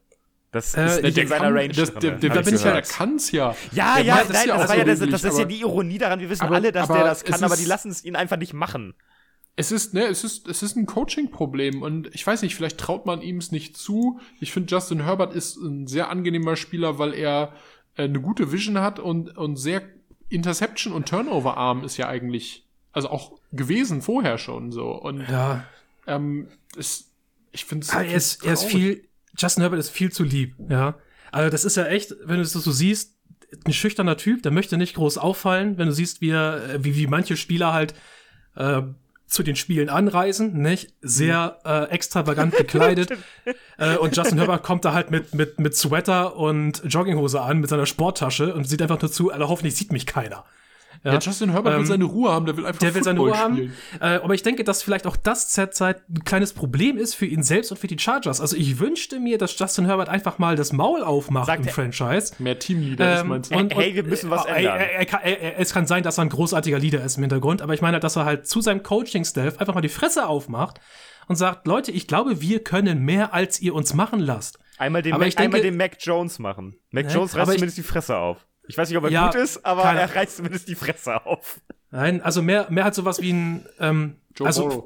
Das äh, ist nicht in seiner kann, Range. Das, der, der, der, bin ich ja, der kann's ja. Ja, ja, nein, das, ja das, ja das, das ist ja die Ironie daran. Wir wissen aber, alle, dass der das kann, aber die lassen es ihn einfach nicht machen. Es ist, ne, es ist, es ist ein Coaching-Problem und ich weiß nicht, vielleicht traut man ihm es nicht zu. Ich finde, Justin Herbert ist ein sehr angenehmer Spieler, weil er äh, eine gute Vision hat und, und sehr Interception und Turnover-arm ist ja eigentlich, also auch gewesen vorher schon so. Und ja. ähm, es, ich finde es. Er, ist, er ist viel, Justin Herbert ist viel zu lieb, ja. Also das ist ja echt, wenn du das so siehst, ein schüchterner Typ, der möchte nicht groß auffallen, wenn du siehst, wie, er, wie, wie manche Spieler halt äh, zu den Spielen anreisen, nicht? Sehr äh, extravagant gekleidet. äh, und Justin Herbert kommt da halt mit, mit, mit Sweater und Jogginghose an, mit seiner Sporttasche und sieht einfach nur zu, also hoffentlich sieht mich keiner. Ja, ja Justin Herbert ähm, will seine Ruhe haben, der will einfach Der will seine Ruhe spielen. haben. Äh, aber ich denke, dass vielleicht auch das zurzeit ein kleines Problem ist für ihn selbst und für die Chargers. Also ich wünschte mir, dass Justin Herbert einfach mal das Maul aufmacht Sagt im er, Franchise. Mehr Teamleader, ähm, meinst du? Und, hey, wir müssen was äh, ändern. Er, er, es kann sein, dass er ein großartiger Leader ist im Hintergrund, aber ich meine, dass er halt zu seinem Coaching-Staff einfach mal die Fresse aufmacht und sagt, Leute, ich glaube, wir können mehr, als ihr uns machen lasst. Einmal den, Mac, denke, einmal den Mac Jones machen. Mac ne? Jones reißt zumindest die Fresse auf. Ich weiß nicht, ob er ja, gut ist, aber keine, er reißt zumindest die Fresse auf. Nein, also mehr, mehr halt sowas wie ein, ähm, Joe also, Burrow.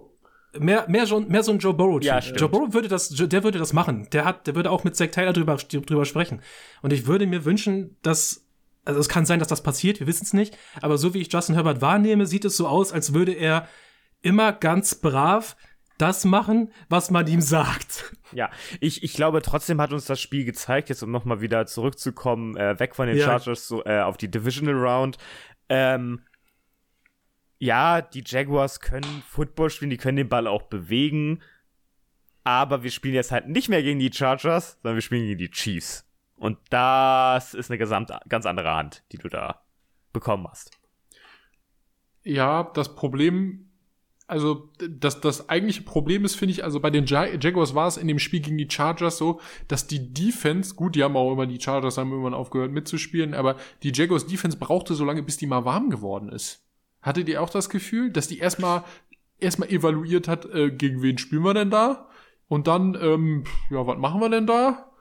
Mehr, mehr, so, mehr so ein Joe Burrow. Ja, Joe Burrow würde das, der würde das machen. Der hat, der würde auch mit Zack Taylor drüber, drüber sprechen. Und ich würde mir wünschen, dass, also es kann sein, dass das passiert, wir wissen es nicht, aber so wie ich Justin Herbert wahrnehme, sieht es so aus, als würde er immer ganz brav das machen, was man ihm sagt. Ja, ich, ich glaube, trotzdem hat uns das Spiel gezeigt, jetzt um nochmal wieder zurückzukommen, äh, weg von den ja. Chargers so, äh, auf die Divisional Round. Ähm, ja, die Jaguars können Football spielen, die können den Ball auch bewegen, aber wir spielen jetzt halt nicht mehr gegen die Chargers, sondern wir spielen gegen die Chiefs. Und das ist eine gesamt, ganz andere Hand, die du da bekommen hast. Ja, das Problem also das, das eigentliche Problem ist, finde ich, also bei den Jaguars war es in dem Spiel gegen die Chargers so, dass die Defense, gut, die haben auch immer, die Chargers haben irgendwann aufgehört mitzuspielen, aber die Jaguars Defense brauchte so lange, bis die mal warm geworden ist. Hattet ihr auch das Gefühl, dass die erstmal erstmal evaluiert hat, äh, gegen wen spielen wir denn da? Und dann, ähm, ja, was machen wir denn da?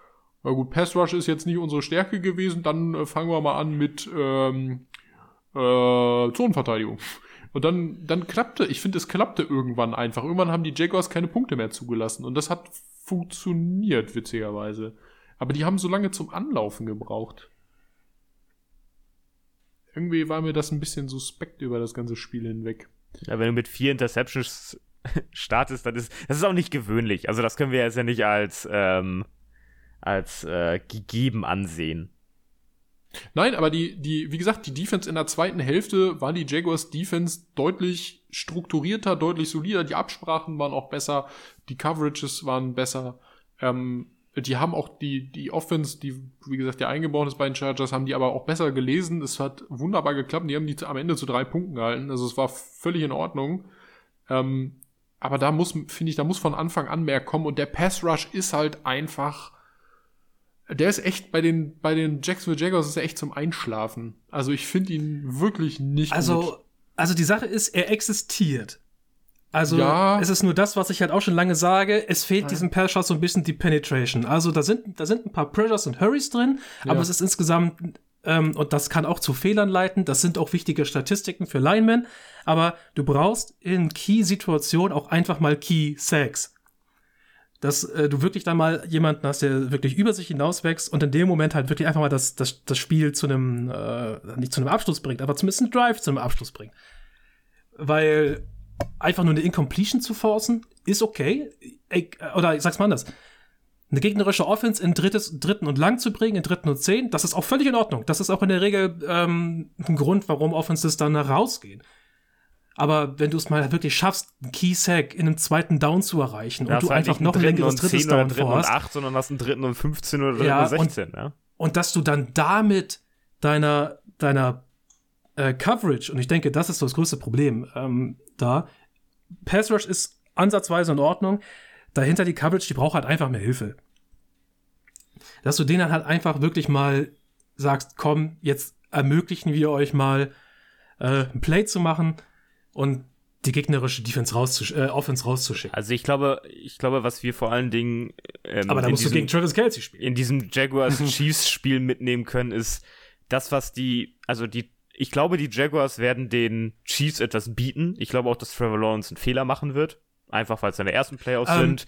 Na gut, Pass Rush ist jetzt nicht unsere Stärke gewesen, dann äh, fangen wir mal an mit ähm, äh, Zonenverteidigung. Und dann, dann klappte, ich finde, es klappte irgendwann einfach. Irgendwann haben die Jaguars keine Punkte mehr zugelassen. Und das hat funktioniert, witzigerweise. Aber die haben so lange zum Anlaufen gebraucht. Irgendwie war mir das ein bisschen suspekt über das ganze Spiel hinweg. Ja, wenn du mit vier Interceptions startest, dann ist das ist auch nicht gewöhnlich. Also das können wir jetzt ja nicht als ähm, als äh, gegeben ansehen. Nein, aber die, die, wie gesagt, die Defense in der zweiten Hälfte war die Jaguars Defense deutlich strukturierter, deutlich solider. Die Absprachen waren auch besser, die Coverages waren besser. Ähm, die haben auch die, die Offense, die, wie gesagt, ja eingebaut ist bei den Chargers, haben die aber auch besser gelesen. Es hat wunderbar geklappt. Die haben die am Ende zu drei Punkten gehalten. Also es war völlig in Ordnung. Ähm, aber da muss, finde ich, da muss von Anfang an mehr kommen. Und der Pass Rush ist halt einfach der ist echt bei den, bei den Jacksonville Jaguars ist er echt zum Einschlafen. Also ich finde ihn wirklich nicht also, gut. Also die Sache ist, er existiert. Also ja. es ist nur das, was ich halt auch schon lange sage. Es fehlt ja. diesem Pass so ein bisschen die Penetration. Also da sind, da sind ein paar Pressures und Hurries drin, ja. aber es ist insgesamt ähm, und das kann auch zu Fehlern leiten. Das sind auch wichtige Statistiken für Linemen. Aber du brauchst in Key-Situationen auch einfach mal Key-Sacks dass äh, du wirklich dann mal jemanden hast, der wirklich über sich hinauswächst und in dem Moment halt wirklich einfach mal das, das, das Spiel zu einem, äh, nicht zu einem Abschluss bringt, aber zumindest einen Drive zu einem Abschluss bringt. Weil einfach nur eine Incompletion zu forcen, ist okay. Ich, oder ich sag's mal anders. Eine gegnerische Offense in drittes, dritten und lang zu bringen, in dritten und zehn, das ist auch völlig in Ordnung. Das ist auch in der Regel ähm, ein Grund, warum Offenses dann rausgehen. Aber wenn du es mal wirklich schaffst, einen Key-Sack in einem zweiten Down zu erreichen ja, und du halt einfach noch ein längeres drittes Down dritten vorhast. und 8, sondern hast einen dritten und 15 oder dritten ja, und 16. Und, ja. und dass du dann damit deiner, deiner äh, Coverage, und ich denke, das ist so das größte Problem ähm, da, Pass Rush ist ansatzweise in Ordnung. Dahinter die Coverage, die braucht halt einfach mehr Hilfe. Dass du denen dann halt einfach wirklich mal sagst, komm, jetzt ermöglichen wir euch mal äh, ein Play zu machen und die gegnerische Defense rauszusch äh, Offense rauszuschicken. Also ich glaube, ich glaube, was wir vor allen Dingen ähm, Aber da musst diesem, du gegen Travis Kelsey spielen. In diesem Jaguars Chiefs Spiel mitnehmen können, ist das, was die, also die, ich glaube, die Jaguars werden den Chiefs etwas bieten. Ich glaube auch, dass Trevor Lawrence einen Fehler machen wird. Einfach weil es seine ersten Playoffs ähm, sind.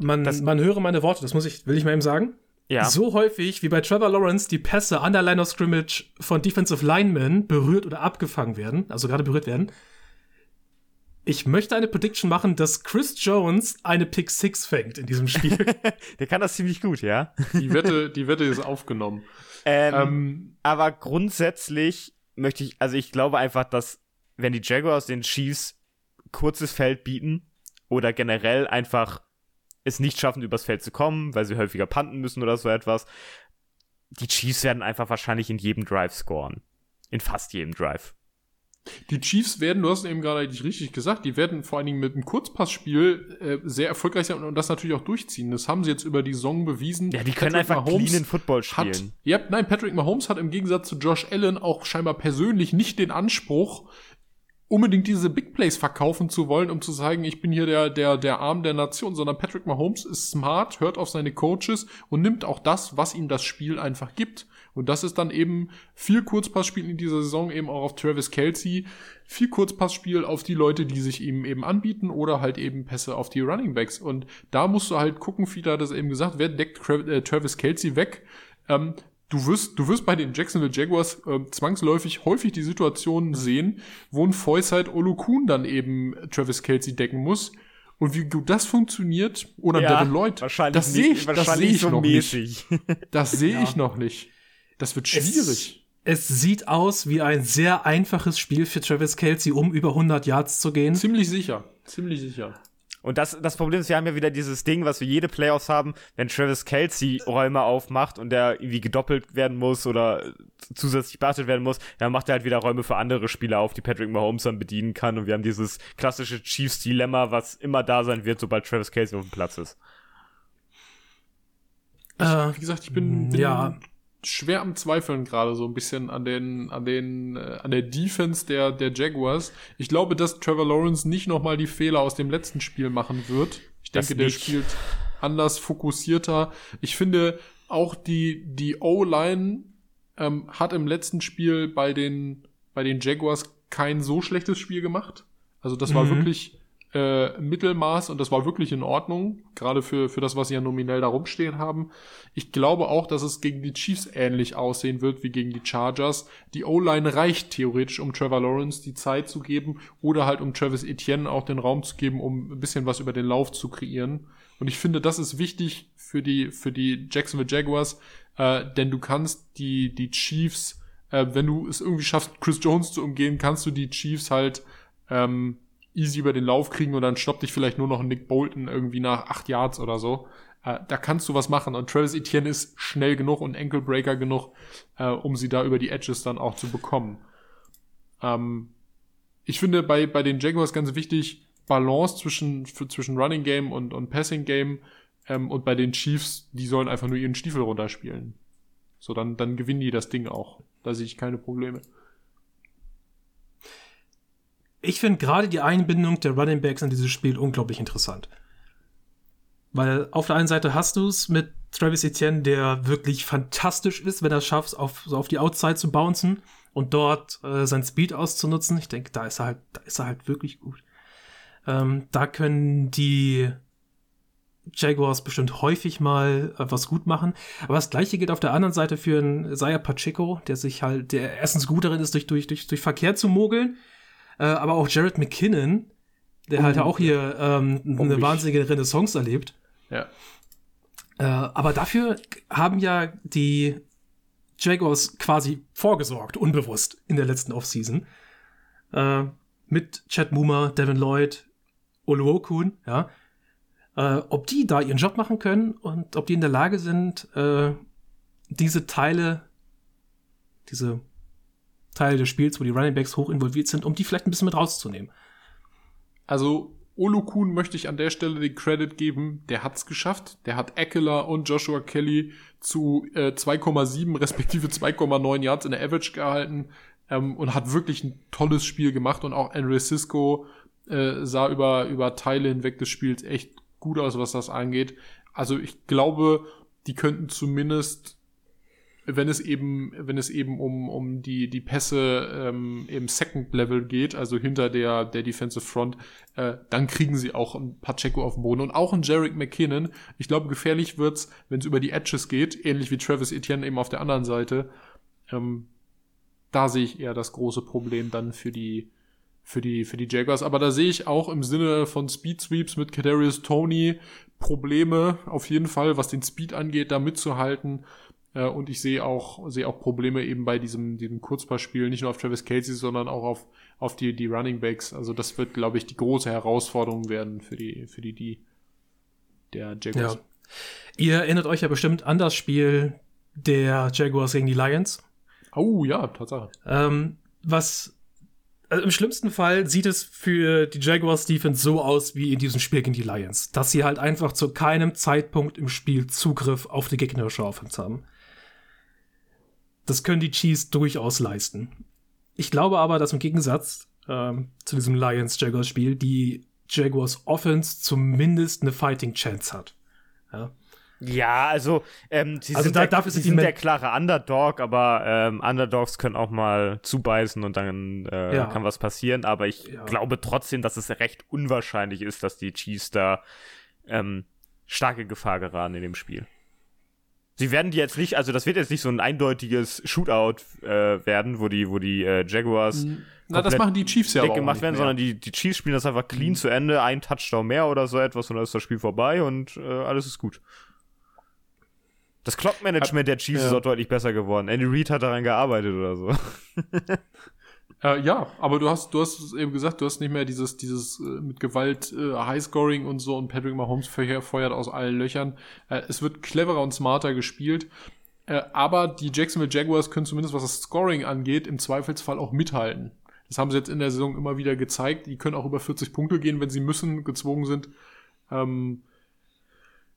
Man, das, man höre meine Worte, das muss ich, will ich mal eben sagen. Ja. So häufig wie bei Trevor Lawrence die Pässe an der Line of Scrimmage von Defensive Linemen berührt oder abgefangen werden, also gerade berührt werden, ich möchte eine Prediction machen, dass Chris Jones eine Pick 6 fängt in diesem Spiel. Der kann das ziemlich gut, ja. Die Wette, die Wette ist aufgenommen. Ähm, ähm, aber grundsätzlich möchte ich, also ich glaube einfach, dass wenn die Jaguars den Chiefs kurzes Feld bieten oder generell einfach es nicht schaffen, übers Feld zu kommen, weil sie häufiger panten müssen oder so etwas, die Chiefs werden einfach wahrscheinlich in jedem Drive scoren. In fast jedem Drive. Die Chiefs werden, du hast eben gerade eigentlich richtig gesagt, die werden vor allen Dingen mit einem Kurzpassspiel äh, sehr erfolgreich sein und das natürlich auch durchziehen. Das haben sie jetzt über die Saison bewiesen. Ja, die können Patrick einfach Mahomes cleanen Football spielen. Hat, ja, nein, Patrick Mahomes hat im Gegensatz zu Josh Allen auch scheinbar persönlich nicht den Anspruch, unbedingt diese Big Plays verkaufen zu wollen, um zu sagen, ich bin hier der, der, der Arm der Nation, sondern Patrick Mahomes ist smart, hört auf seine Coaches und nimmt auch das, was ihm das Spiel einfach gibt. Und das ist dann eben viel Kurzpassspiel in dieser Saison eben auch auf Travis Kelsey, viel Kurzpassspiel auf die Leute, die sich ihm eben anbieten oder halt eben Pässe auf die Running Backs. Und da musst du halt gucken, Fiedler hat das eben gesagt, wer deckt äh, Travis Kelsey weg? Ähm, du wirst, du wirst bei den Jacksonville Jaguars äh, zwangsläufig häufig die Situation sehen, wo ein Voice Olukun dann eben Travis Kelsey decken muss. Und wie gut das funktioniert, oder ja, Devin Lloyd, das sehe ich, das seh ich so noch mäßig. nicht. Das sehe ja. ich noch nicht. Das wird schwierig. Es, es, sieht aus wie ein sehr einfaches Spiel für Travis Kelsey, um über 100 Yards zu gehen. Ziemlich sicher, ziemlich sicher. Und das, das Problem ist, wir haben ja wieder dieses Ding, was wir jede Playoffs haben, wenn Travis Kelsey Räume aufmacht und der irgendwie gedoppelt werden muss oder zusätzlich beachtet werden muss, dann macht er halt wieder Räume für andere Spieler auf, die Patrick Mahomes dann bedienen kann. Und wir haben dieses klassische Chiefs-Dilemma, was immer da sein wird, sobald Travis Kelsey auf dem Platz ist. Ich, äh, wie gesagt, ich bin, bin ja schwer am Zweifeln gerade so ein bisschen an den an den äh, an der Defense der der Jaguars. Ich glaube, dass Trevor Lawrence nicht noch mal die Fehler aus dem letzten Spiel machen wird. Ich denke, der spielt anders fokussierter. Ich finde auch die die O-Line ähm, hat im letzten Spiel bei den bei den Jaguars kein so schlechtes Spiel gemacht. Also das war mhm. wirklich äh, Mittelmaß und das war wirklich in Ordnung, gerade für, für das, was sie ja nominell da rumstehen haben. Ich glaube auch, dass es gegen die Chiefs ähnlich aussehen wird wie gegen die Chargers. Die O-Line reicht theoretisch, um Trevor Lawrence die Zeit zu geben oder halt um Travis Etienne auch den Raum zu geben, um ein bisschen was über den Lauf zu kreieren. Und ich finde, das ist wichtig für die, für die Jacksonville Jaguars, äh, denn du kannst die, die Chiefs, äh, wenn du es irgendwie schaffst, Chris Jones zu umgehen, kannst du die Chiefs halt ähm, easy über den Lauf kriegen und dann stoppt dich vielleicht nur noch Nick Bolton irgendwie nach acht Yards oder so. Äh, da kannst du was machen und Travis Etienne ist schnell genug und Ankle-Breaker genug, äh, um sie da über die Edges dann auch zu bekommen. Ähm, ich finde bei, bei den Jaguars ganz wichtig, Balance zwischen, für, zwischen Running Game und, und Passing Game ähm, und bei den Chiefs, die sollen einfach nur ihren Stiefel runterspielen. So, dann, dann gewinnen die das Ding auch. Da sehe ich keine Probleme ich finde gerade die Einbindung der Running Backs in dieses Spiel unglaublich interessant. Weil auf der einen Seite hast du es mit Travis Etienne, der wirklich fantastisch ist, wenn er es schafft, auf, so auf die Outside zu bouncen und dort äh, sein Speed auszunutzen. Ich denke, da ist er halt, da ist er halt wirklich gut. Ähm, da können die Jaguars bestimmt häufig mal äh, was gut machen. Aber das gleiche gilt auf der anderen Seite für einen Zaya Pacheco, der sich halt, der erstens gut darin ist, durch, durch, durch, durch Verkehr zu mogeln äh, aber auch Jared McKinnon, der oh, halt auch hier ähm, eine wahnsinnige Renaissance erlebt. Ja. Äh, aber dafür haben ja die Jaguars quasi vorgesorgt, unbewusst, in der letzten Offseason. Äh, mit Chad Moomer, Devin Lloyd, Oluokun, ja. Äh, ob die da ihren Job machen können und ob die in der Lage sind, äh, diese Teile, diese Teile des Spiels, wo die Running Backs hoch involviert sind, um die vielleicht ein bisschen mit rauszunehmen. Also Olukun möchte ich an der Stelle den Credit geben, der hat's geschafft. Der hat Eckler und Joshua Kelly zu äh, 2,7 respektive 2,9 Yards in der Average gehalten ähm, und hat wirklich ein tolles Spiel gemacht und auch Andre Cisco äh, sah über, über Teile hinweg des Spiels echt gut aus, was das angeht. Also ich glaube, die könnten zumindest wenn es eben, wenn es eben um, um die, die Pässe ähm, im Second Level geht, also hinter der, der Defensive Front, äh, dann kriegen sie auch ein Pacheco auf dem Boden und auch ein Jarek McKinnon. Ich glaube, gefährlich wird's, wenn es über die Edges geht, ähnlich wie Travis Etienne eben auf der anderen Seite. Ähm, da sehe ich eher das große Problem dann für die, für die, für die Jaguars. Aber da sehe ich auch im Sinne von Speed Sweeps mit Kadarius Tony Probleme auf jeden Fall, was den Speed angeht, da mitzuhalten. Äh, und ich sehe auch, sehe auch Probleme eben bei diesem, diesem Kurzpassspiel, nicht nur auf Travis Casey, sondern auch auf, auf die, die Running Backs. Also das wird, glaube ich, die große Herausforderung werden für die, für die, die der Jaguars. Ja. Ihr erinnert euch ja bestimmt an das Spiel der Jaguars gegen die Lions. Oh ja, Tatsache. Ähm, was also im schlimmsten Fall sieht es für die Jaguars Defense so aus wie in diesem Spiel gegen die Lions, dass sie halt einfach zu keinem Zeitpunkt im Spiel Zugriff auf die gegnerische Offense haben. Das können die Chiefs durchaus leisten. Ich glaube aber, dass im Gegensatz ähm, zu diesem Lions-Jaguars-Spiel die Jaguars Offense zumindest eine Fighting Chance hat. Ja. Ja, also, ähm, sie also sind, da, der, sie sind der klare Underdog, aber ähm, Underdogs können auch mal zubeißen und dann äh, ja. kann was passieren. Aber ich ja. glaube trotzdem, dass es recht unwahrscheinlich ist, dass die Chiefs da ähm, starke Gefahr geraten in dem Spiel. Sie werden die jetzt nicht, also das wird jetzt nicht so ein eindeutiges Shootout äh, werden, wo die, wo die äh, Jaguars. Na, das machen die Chiefs ja auch gemacht werden, sondern die, die Chiefs spielen das einfach clean mhm. zu Ende, ein Touchdown mehr oder so etwas und dann ist das Spiel vorbei und äh, alles ist gut. Das Clock-Management der Chiefs ja. ist auch deutlich besser geworden. Andy Reid hat daran gearbeitet oder so. Äh, ja, aber du hast, du hast eben gesagt, du hast nicht mehr dieses, dieses äh, mit Gewalt äh, Highscoring und so und Patrick Mahomes feuert aus allen Löchern. Äh, es wird cleverer und smarter gespielt. Äh, aber die Jacksonville Jaguars können zumindest, was das Scoring angeht, im Zweifelsfall auch mithalten. Das haben sie jetzt in der Saison immer wieder gezeigt. Die können auch über 40 Punkte gehen, wenn sie müssen, gezwungen sind. Ähm,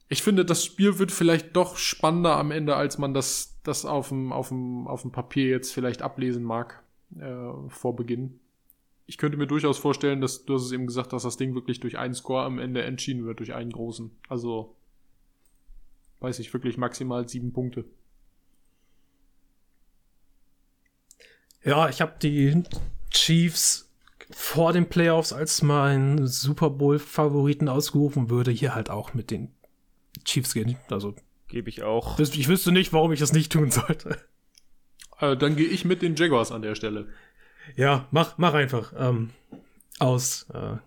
ich finde, das Spiel wird vielleicht doch spannender am Ende, als man das, das auf dem, auf dem, auf dem Papier jetzt vielleicht ablesen mag äh, vor Beginn. Ich könnte mir durchaus vorstellen, dass du hast es eben gesagt, dass das Ding wirklich durch einen Score am Ende entschieden wird, durch einen großen. Also weiß ich wirklich maximal sieben Punkte. Ja, ich habe die Chiefs vor den Playoffs als meinen Super Bowl-Favoriten ausgerufen, würde hier halt auch mit den Chiefs gehen. Also gebe ich auch. Ich wüsste nicht, warum ich das nicht tun sollte. Äh, dann gehe ich mit den Jaguars an der Stelle. Ja, mach, mach einfach. Ähm, aus äh,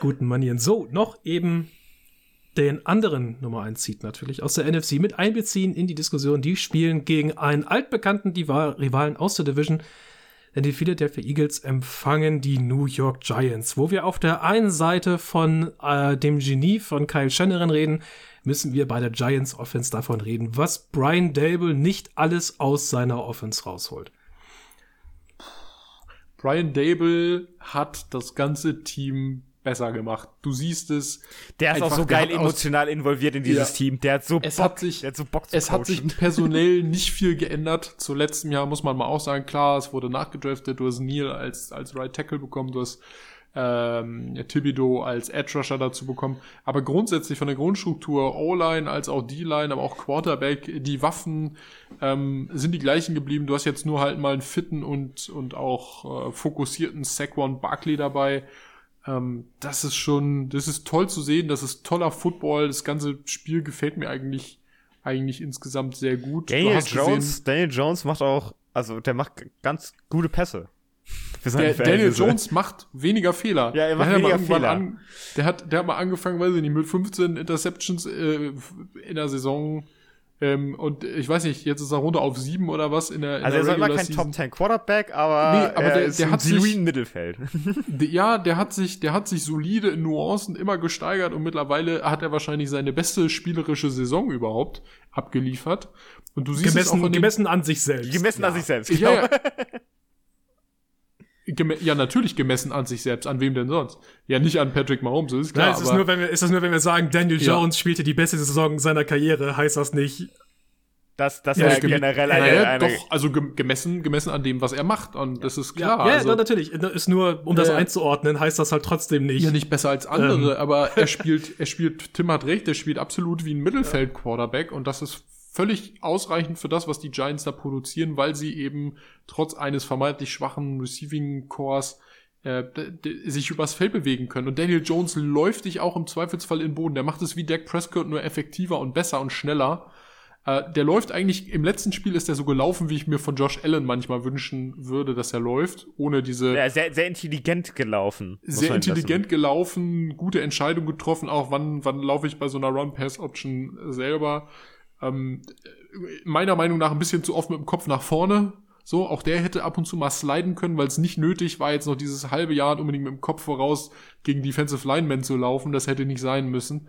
guten Manieren. So, noch eben den anderen Nummer 1 Seed natürlich aus der NFC mit einbeziehen in die Diskussion. Die spielen gegen einen altbekannten Rivalen aus der Division. Denn die Philadelphia Eagles empfangen die New York Giants, wo wir auf der einen Seite von äh, dem Genie von Kyle Shanahan reden, müssen wir bei der Giants Offense davon reden, was Brian Dable nicht alles aus seiner Offense rausholt. Brian Dable hat das ganze Team besser gemacht. Du siehst es. Der ist auch so geil emotional involviert in dieses ja. Team. Der hat so es Bock, hat sich, der hat so Bock zu Es coachen. hat sich personell nicht viel geändert. Zu letztem Jahr muss man mal auch sagen, klar, es wurde nachgedraftet. Du hast Neil als, als Right Tackle bekommen. Du hast ähm, Thibodeau als Edge Rusher dazu bekommen. Aber grundsätzlich von der Grundstruktur, O-Line als auch D-Line, aber auch Quarterback, die Waffen ähm, sind die gleichen geblieben. Du hast jetzt nur halt mal einen fitten und, und auch äh, fokussierten Saquon Barkley dabei. Ähm, das ist schon, das ist toll zu sehen. Das ist toller Football. Das ganze Spiel gefällt mir eigentlich, eigentlich insgesamt sehr gut. Daniel Jones, gesehen, Daniel Jones macht auch, also der macht ganz gute Pässe. Der, Daniel Jones macht weniger Fehler. Ja, er macht der weniger Fehler. An, der, hat, der hat mal angefangen, weiß ich nicht, mit 15 Interceptions äh, in der Saison. Ähm, und ich weiß nicht, jetzt ist er runter auf sieben oder was in der in Also der er ist immer kein Top 10 Quarterback, aber, nee, aber der, der hat sich Mittelfeld. ja, der hat sich, der hat sich solide in Nuancen immer gesteigert und mittlerweile hat er wahrscheinlich seine beste spielerische Saison überhaupt abgeliefert. Und du siehst gemessen, es auch gemessen an sich selbst. Gemessen ja. an sich selbst. Genau. Ja, ja. Ja, natürlich gemessen an sich selbst. An wem denn sonst? Ja, nicht an Patrick Mahomes, ist klar. Nein, ist, es nur, wenn wir, ist es nur, wenn wir sagen, Daniel Ja. Jones spielte die beste Saison seiner Karriere, heißt das nicht. Das, das Ja, generell eine, naja, eine doch, also gem gemessen, gemessen an dem, was er macht. Und das ist klar. ja, also, ja, natürlich. Ist nur, um das Ja, ja. einzuordnen, heißt das halt trotzdem nicht. ja, nicht besser als andere, aber er spielt, er spielt, Tim hat recht, er spielt absolut wie ein Mittelfeld-Quarterback und das ist völlig ausreichend für das, was die Giants da produzieren, weil sie eben trotz eines vermeintlich schwachen Receiving Cores äh, sich übers Feld bewegen können. Und Daniel Jones läuft dich auch im Zweifelsfall in den Boden. Der macht es wie Dak Prescott, nur effektiver und besser und schneller. Äh, der läuft eigentlich, im letzten Spiel ist er so gelaufen, wie ich mir von Josh Allen manchmal wünschen würde, dass er läuft, ohne diese ja, sehr, sehr intelligent gelaufen. sehr man lassen. intelligent gelaufen, gute Entscheidung getroffen, auch wann, wann laufe ich bei so einer Run-Pass-Option selber. Ähm, meiner Meinung nach ein bisschen zu oft mit dem Kopf nach vorne. So, auch der hätte ab und zu mal sliden können, weil es nicht nötig war, jetzt noch dieses halbe Jahr unbedingt mit dem Kopf voraus gegen Defensive Linemen zu laufen. Das hätte nicht sein müssen.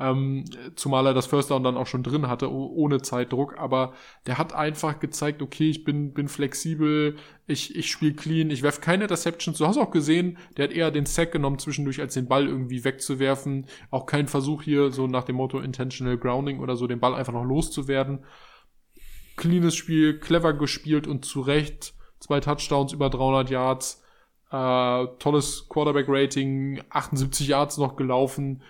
Ähm, zumal er das First Down dann auch schon drin hatte, oh- ohne Zeitdruck. Aber der hat einfach gezeigt, okay, ich bin, bin flexibel, ich, ich spiele clean, ich werf keine Interceptions. Du hast auch gesehen, der hat eher den Sack genommen zwischendurch, als den Ball irgendwie wegzuwerfen. Auch kein Versuch hier, so nach dem Motto Intentional Grounding oder so, den Ball einfach noch loszuwerden. Cleanes Spiel, clever gespielt und zu Recht. Zwei Touchdowns über 300 Yards. Äh, tolles Quarterback-Rating, 78 Yards noch gelaufen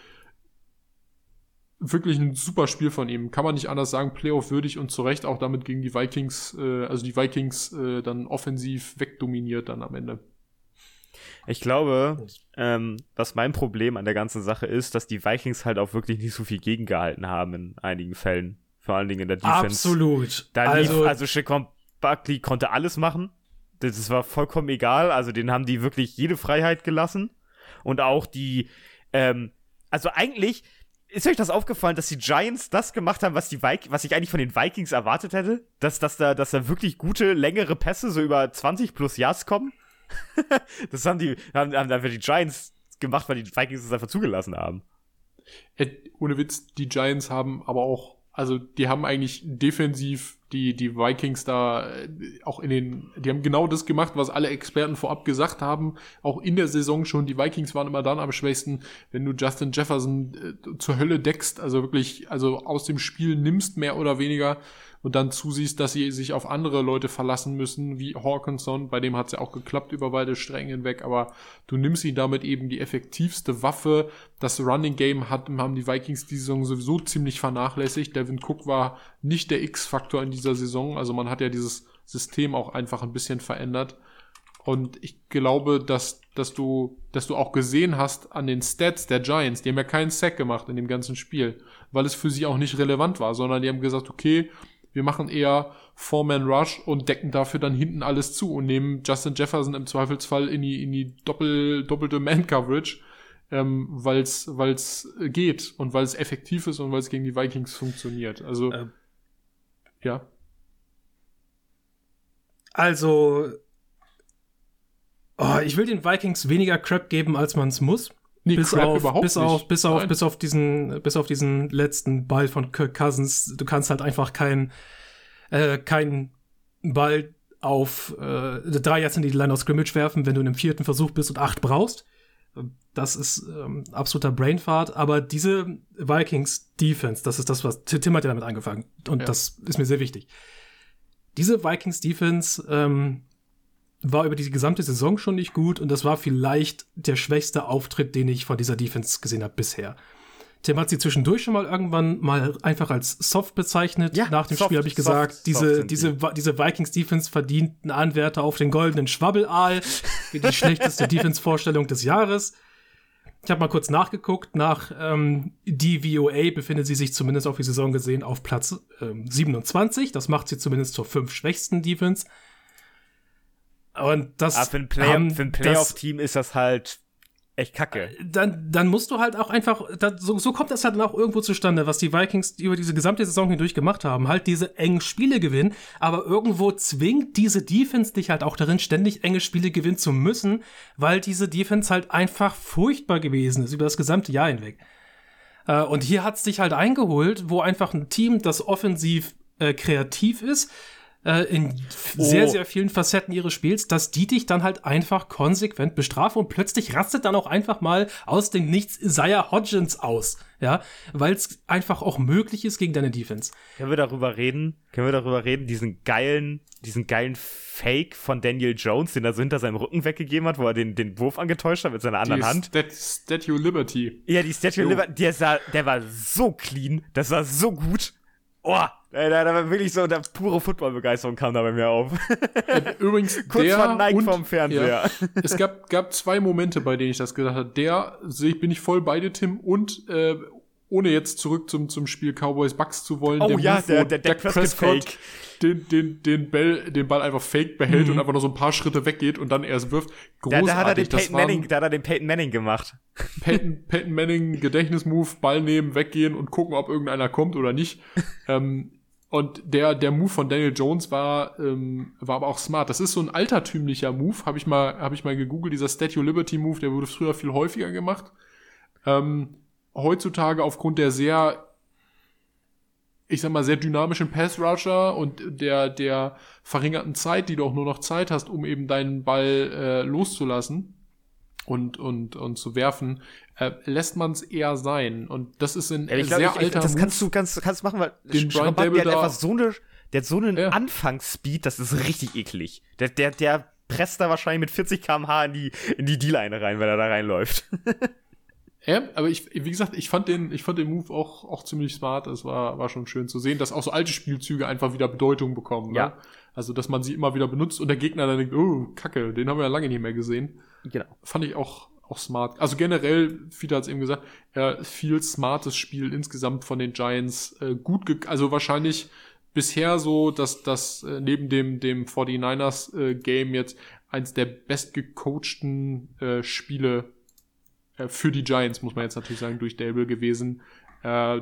wirklich ein super Spiel von ihm. Kann man nicht anders sagen, Playoff würdig und zu Recht auch damit gegen die Vikings, äh, also die Vikings äh, dann offensiv wegdominiert dann am Ende. Ich glaube, ähm, was mein Problem an der ganzen Sache ist, dass die Vikings halt auch wirklich nicht so viel gegengehalten haben in einigen Fällen. Vor allen Dingen in der Defense. Absolut. Da lief, also, also Buckley konnte alles machen. Das das war vollkommen egal. Also den haben die wirklich jede Freiheit gelassen. Und auch die, ähm, also eigentlich, ist euch das aufgefallen, dass die Giants das gemacht haben, was die Vik was ich eigentlich von den Vikings erwartet hätte? Dass, dass, da, dass da wirklich gute, längere Pässe so über 20 plus Yards kommen? das haben die, haben, haben einfach die Giants gemacht, weil die Vikings es einfach zugelassen haben. Äh, ohne Witz, die Giants haben aber auch, also die haben eigentlich defensiv die, die Vikings da äh, auch in den, die haben genau das gemacht, was alle Experten vorab gesagt haben. Auch in der Saison schon, die Vikings waren immer dann am schwächsten, wenn du Justin Jefferson äh, zur Hölle deckst, also wirklich, also aus dem Spiel nimmst, mehr oder weniger, und dann zusiehst, dass sie sich auf andere Leute verlassen müssen, wie Hawkinson, bei dem hat es ja auch geklappt über beide Stränge hinweg, aber du nimmst ihn damit eben die effektivste Waffe. Das Running Game hat, haben die Vikings die Saison sowieso ziemlich vernachlässigt. Devin Cook war nicht der X-Faktor in dieser Saison, also man hat ja dieses System auch einfach ein bisschen verändert. Und ich glaube, dass, dass du, dass du auch gesehen hast an den Stats der Giants, die haben ja keinen Sack gemacht in dem ganzen Spiel, weil es für sie auch nicht relevant war, sondern die haben gesagt, okay, wir machen eher Four-Man-Rush und decken dafür dann hinten alles zu und nehmen Justin Jefferson im Zweifelsfall in die, in die doppel, doppelte Man-Coverage, ähm, weil es geht und weil es effektiv ist und weil es gegen die Vikings funktioniert. Also, Ähm. ja. also, oh, ich will den Vikings weniger Crap geben, als man es muss. Nee, bis Crap auf, überhaupt bis nicht. auf, bis auf, Nein. bis auf diesen, bis auf diesen letzten Ball von Kirk Cousins. Du kannst halt einfach keinen, äh, keinen Ball auf äh, drei Yards in die Line of Scrimmage werfen, wenn du in einem vierten Versuch bist und acht brauchst. Das ist ähm, absoluter Brainfart, aber diese Vikings Defense, das ist das, was Tim hat ja damit angefangen und Ja. das ist mir sehr wichtig. Diese Vikings Defense ähm, war über die gesamte Saison schon nicht gut und das war vielleicht der schwächste Auftritt, den ich von dieser Defense gesehen habe bisher. Tim hat sie zwischendurch schon mal irgendwann mal einfach als soft bezeichnet. Ja, Nach dem soft, Spiel habe ich soft, gesagt, soft diese, sind diese, Wa- diese Vikings Defense verdient einen Anwärter auf den goldenen Schwabbelaal. Die schlechteste Defense-Vorstellung des Jahres. Ich habe mal kurz nachgeguckt. Nach ähm, DVOA befindet sie sich zumindest auf die Saison gesehen auf Platz ähm, 27. Das macht sie zumindest zur fünf schwächsten Defense. Und das Aber für ein, Play haben für ein das- Playoff-Team ist das halt echt kacke. dann, dann musst du halt auch einfach, da, so, so kommt das halt dann auch irgendwo zustande, was die Vikings über diese gesamte Saison hindurch gemacht haben. Halt diese engen Spiele gewinnen, aber irgendwo zwingt diese Defense dich halt auch darin, ständig enge Spiele gewinnen zu müssen, weil diese Defense halt einfach furchtbar gewesen ist über das gesamte Jahr hinweg. Äh, und hier hat's dich halt eingeholt, wo einfach ein Team, das offensiv äh, kreativ ist, äh, in oh. sehr, sehr vielen Facetten ihres Spiels, dass die dich dann halt einfach konsequent bestrafen und plötzlich rastet dann auch einfach mal aus dem Nichts Isaiah Hodgins aus. Ja, weil es einfach auch möglich ist gegen deine Defense. Können wir darüber reden? Können wir darüber reden, diesen geilen, diesen geilen Fake von Daniel Jones, den er so hinter seinem Rücken weggegeben hat, wo er den, den Wurf angetäuscht hat mit seiner anderen die Hand? Stat Statue Liberty. Ja, die Statue Liberty, der, sah, der war so clean, das war so gut. Oh, da, da war wirklich so, der pure Football-Begeisterung kam da bei mir auf. Übrigens, Kurz der vor Nike und, vom Fernseher. Ja, es gab, gab zwei Momente, bei denen ich das gesagt habe. Der sehe ich, bin ich voll bei dir, Tim, und äh, ohne jetzt zurück zum, zum Spiel Cowboys Bucks zu wollen. Oh der ja, Move, der, der, Dak Prescott Fake. Den, den, den, Ball, den Ball einfach fake behält Mhm. und einfach nur so ein paar Schritte weggeht und dann erst wirft. Da, Großartig. da, hat er den Peyton Manning, da hat er den Peyton Manning gemacht. Peyton, Peyton Manning Gedächtnismove, Ball nehmen, weggehen und gucken, ob irgendeiner kommt oder nicht. ähm, und der, der Move von Daniel Jones war, ähm, war aber auch smart. Das ist so ein altertümlicher Move, habe ich mal, habe ich mal gegoogelt. Dieser Statue Liberty Move, der wurde früher viel häufiger gemacht. Ähm, heutzutage aufgrund der sehr, ich sag mal, sehr dynamischen Pass Rusher und der, der verringerten Zeit, die du auch nur noch Zeit hast, um eben deinen Ball äh, loszulassen und, und, und zu werfen, äh, lässt man es eher sein. Und das ist ein Ja, ich glaub, sehr ich, ich, alter das Move. kannst du kannst, kannst machen, weil Den Schrabat, der hat einfach so eine, der hat so einen Ja. Anfangsspeed, das ist richtig eklig. Der, der, der presst da wahrscheinlich mit 40 km/h in die, in die D-Line rein, wenn er da reinläuft. Ja, aber ich, wie gesagt, ich fand den, ich fand den Move auch, auch ziemlich smart. Es war, war schon schön zu sehen, dass auch so alte Spielzüge einfach wieder Bedeutung bekommen. Ja. Ne? Also, dass man sie immer wieder benutzt und der Gegner dann denkt, oh, Kacke, den haben wir ja lange nicht mehr gesehen. genau. Fand ich auch, auch smart. Also generell, Fiete hat es eben gesagt, äh, viel smartes Spiel insgesamt von den Giants. Äh, gut, ge also wahrscheinlich bisher so, dass das äh, neben dem, dem 49ers äh, Game jetzt eins der bestgecoachten äh, Spiele für die Giants, muss man jetzt natürlich sagen, durch Dable gewesen. Äh,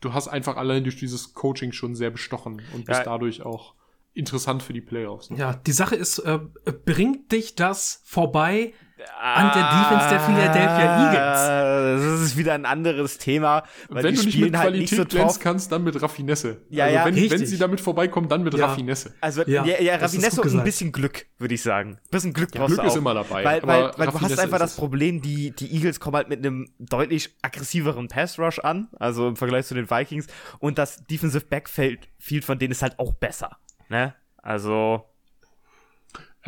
du hast einfach allein durch dieses Coaching schon sehr bestochen und bist Ja. dadurch auch interessant für die Playoffs. Ne? Ja, die Sache ist, äh, bringt dich das vorbei an der Defense der Philadelphia Eagles? Das ist wieder ein anderes Thema, weil wenn die du nicht spielen mit halt Qualität nicht so glänzen drauf. kannst, dann mit Raffinesse. Ja, also ja, wenn, richtig. wenn sie damit vorbeikommen, dann mit Ja. Raffinesse. Also Ja, ja, ja, Raffinesse und ein bisschen Glück, würde ich sagen. Ein bisschen Glück Ja, brauchst Glück du ist auch. immer dabei, Weil, aber weil, weil du hast einfach das. Problem, die, die Eagles kommen halt mit einem deutlich aggressiveren Pass-Rush an, also im Vergleich zu den Vikings. Und das Defensive Backfield Field von denen ist halt auch besser. Ne? Also,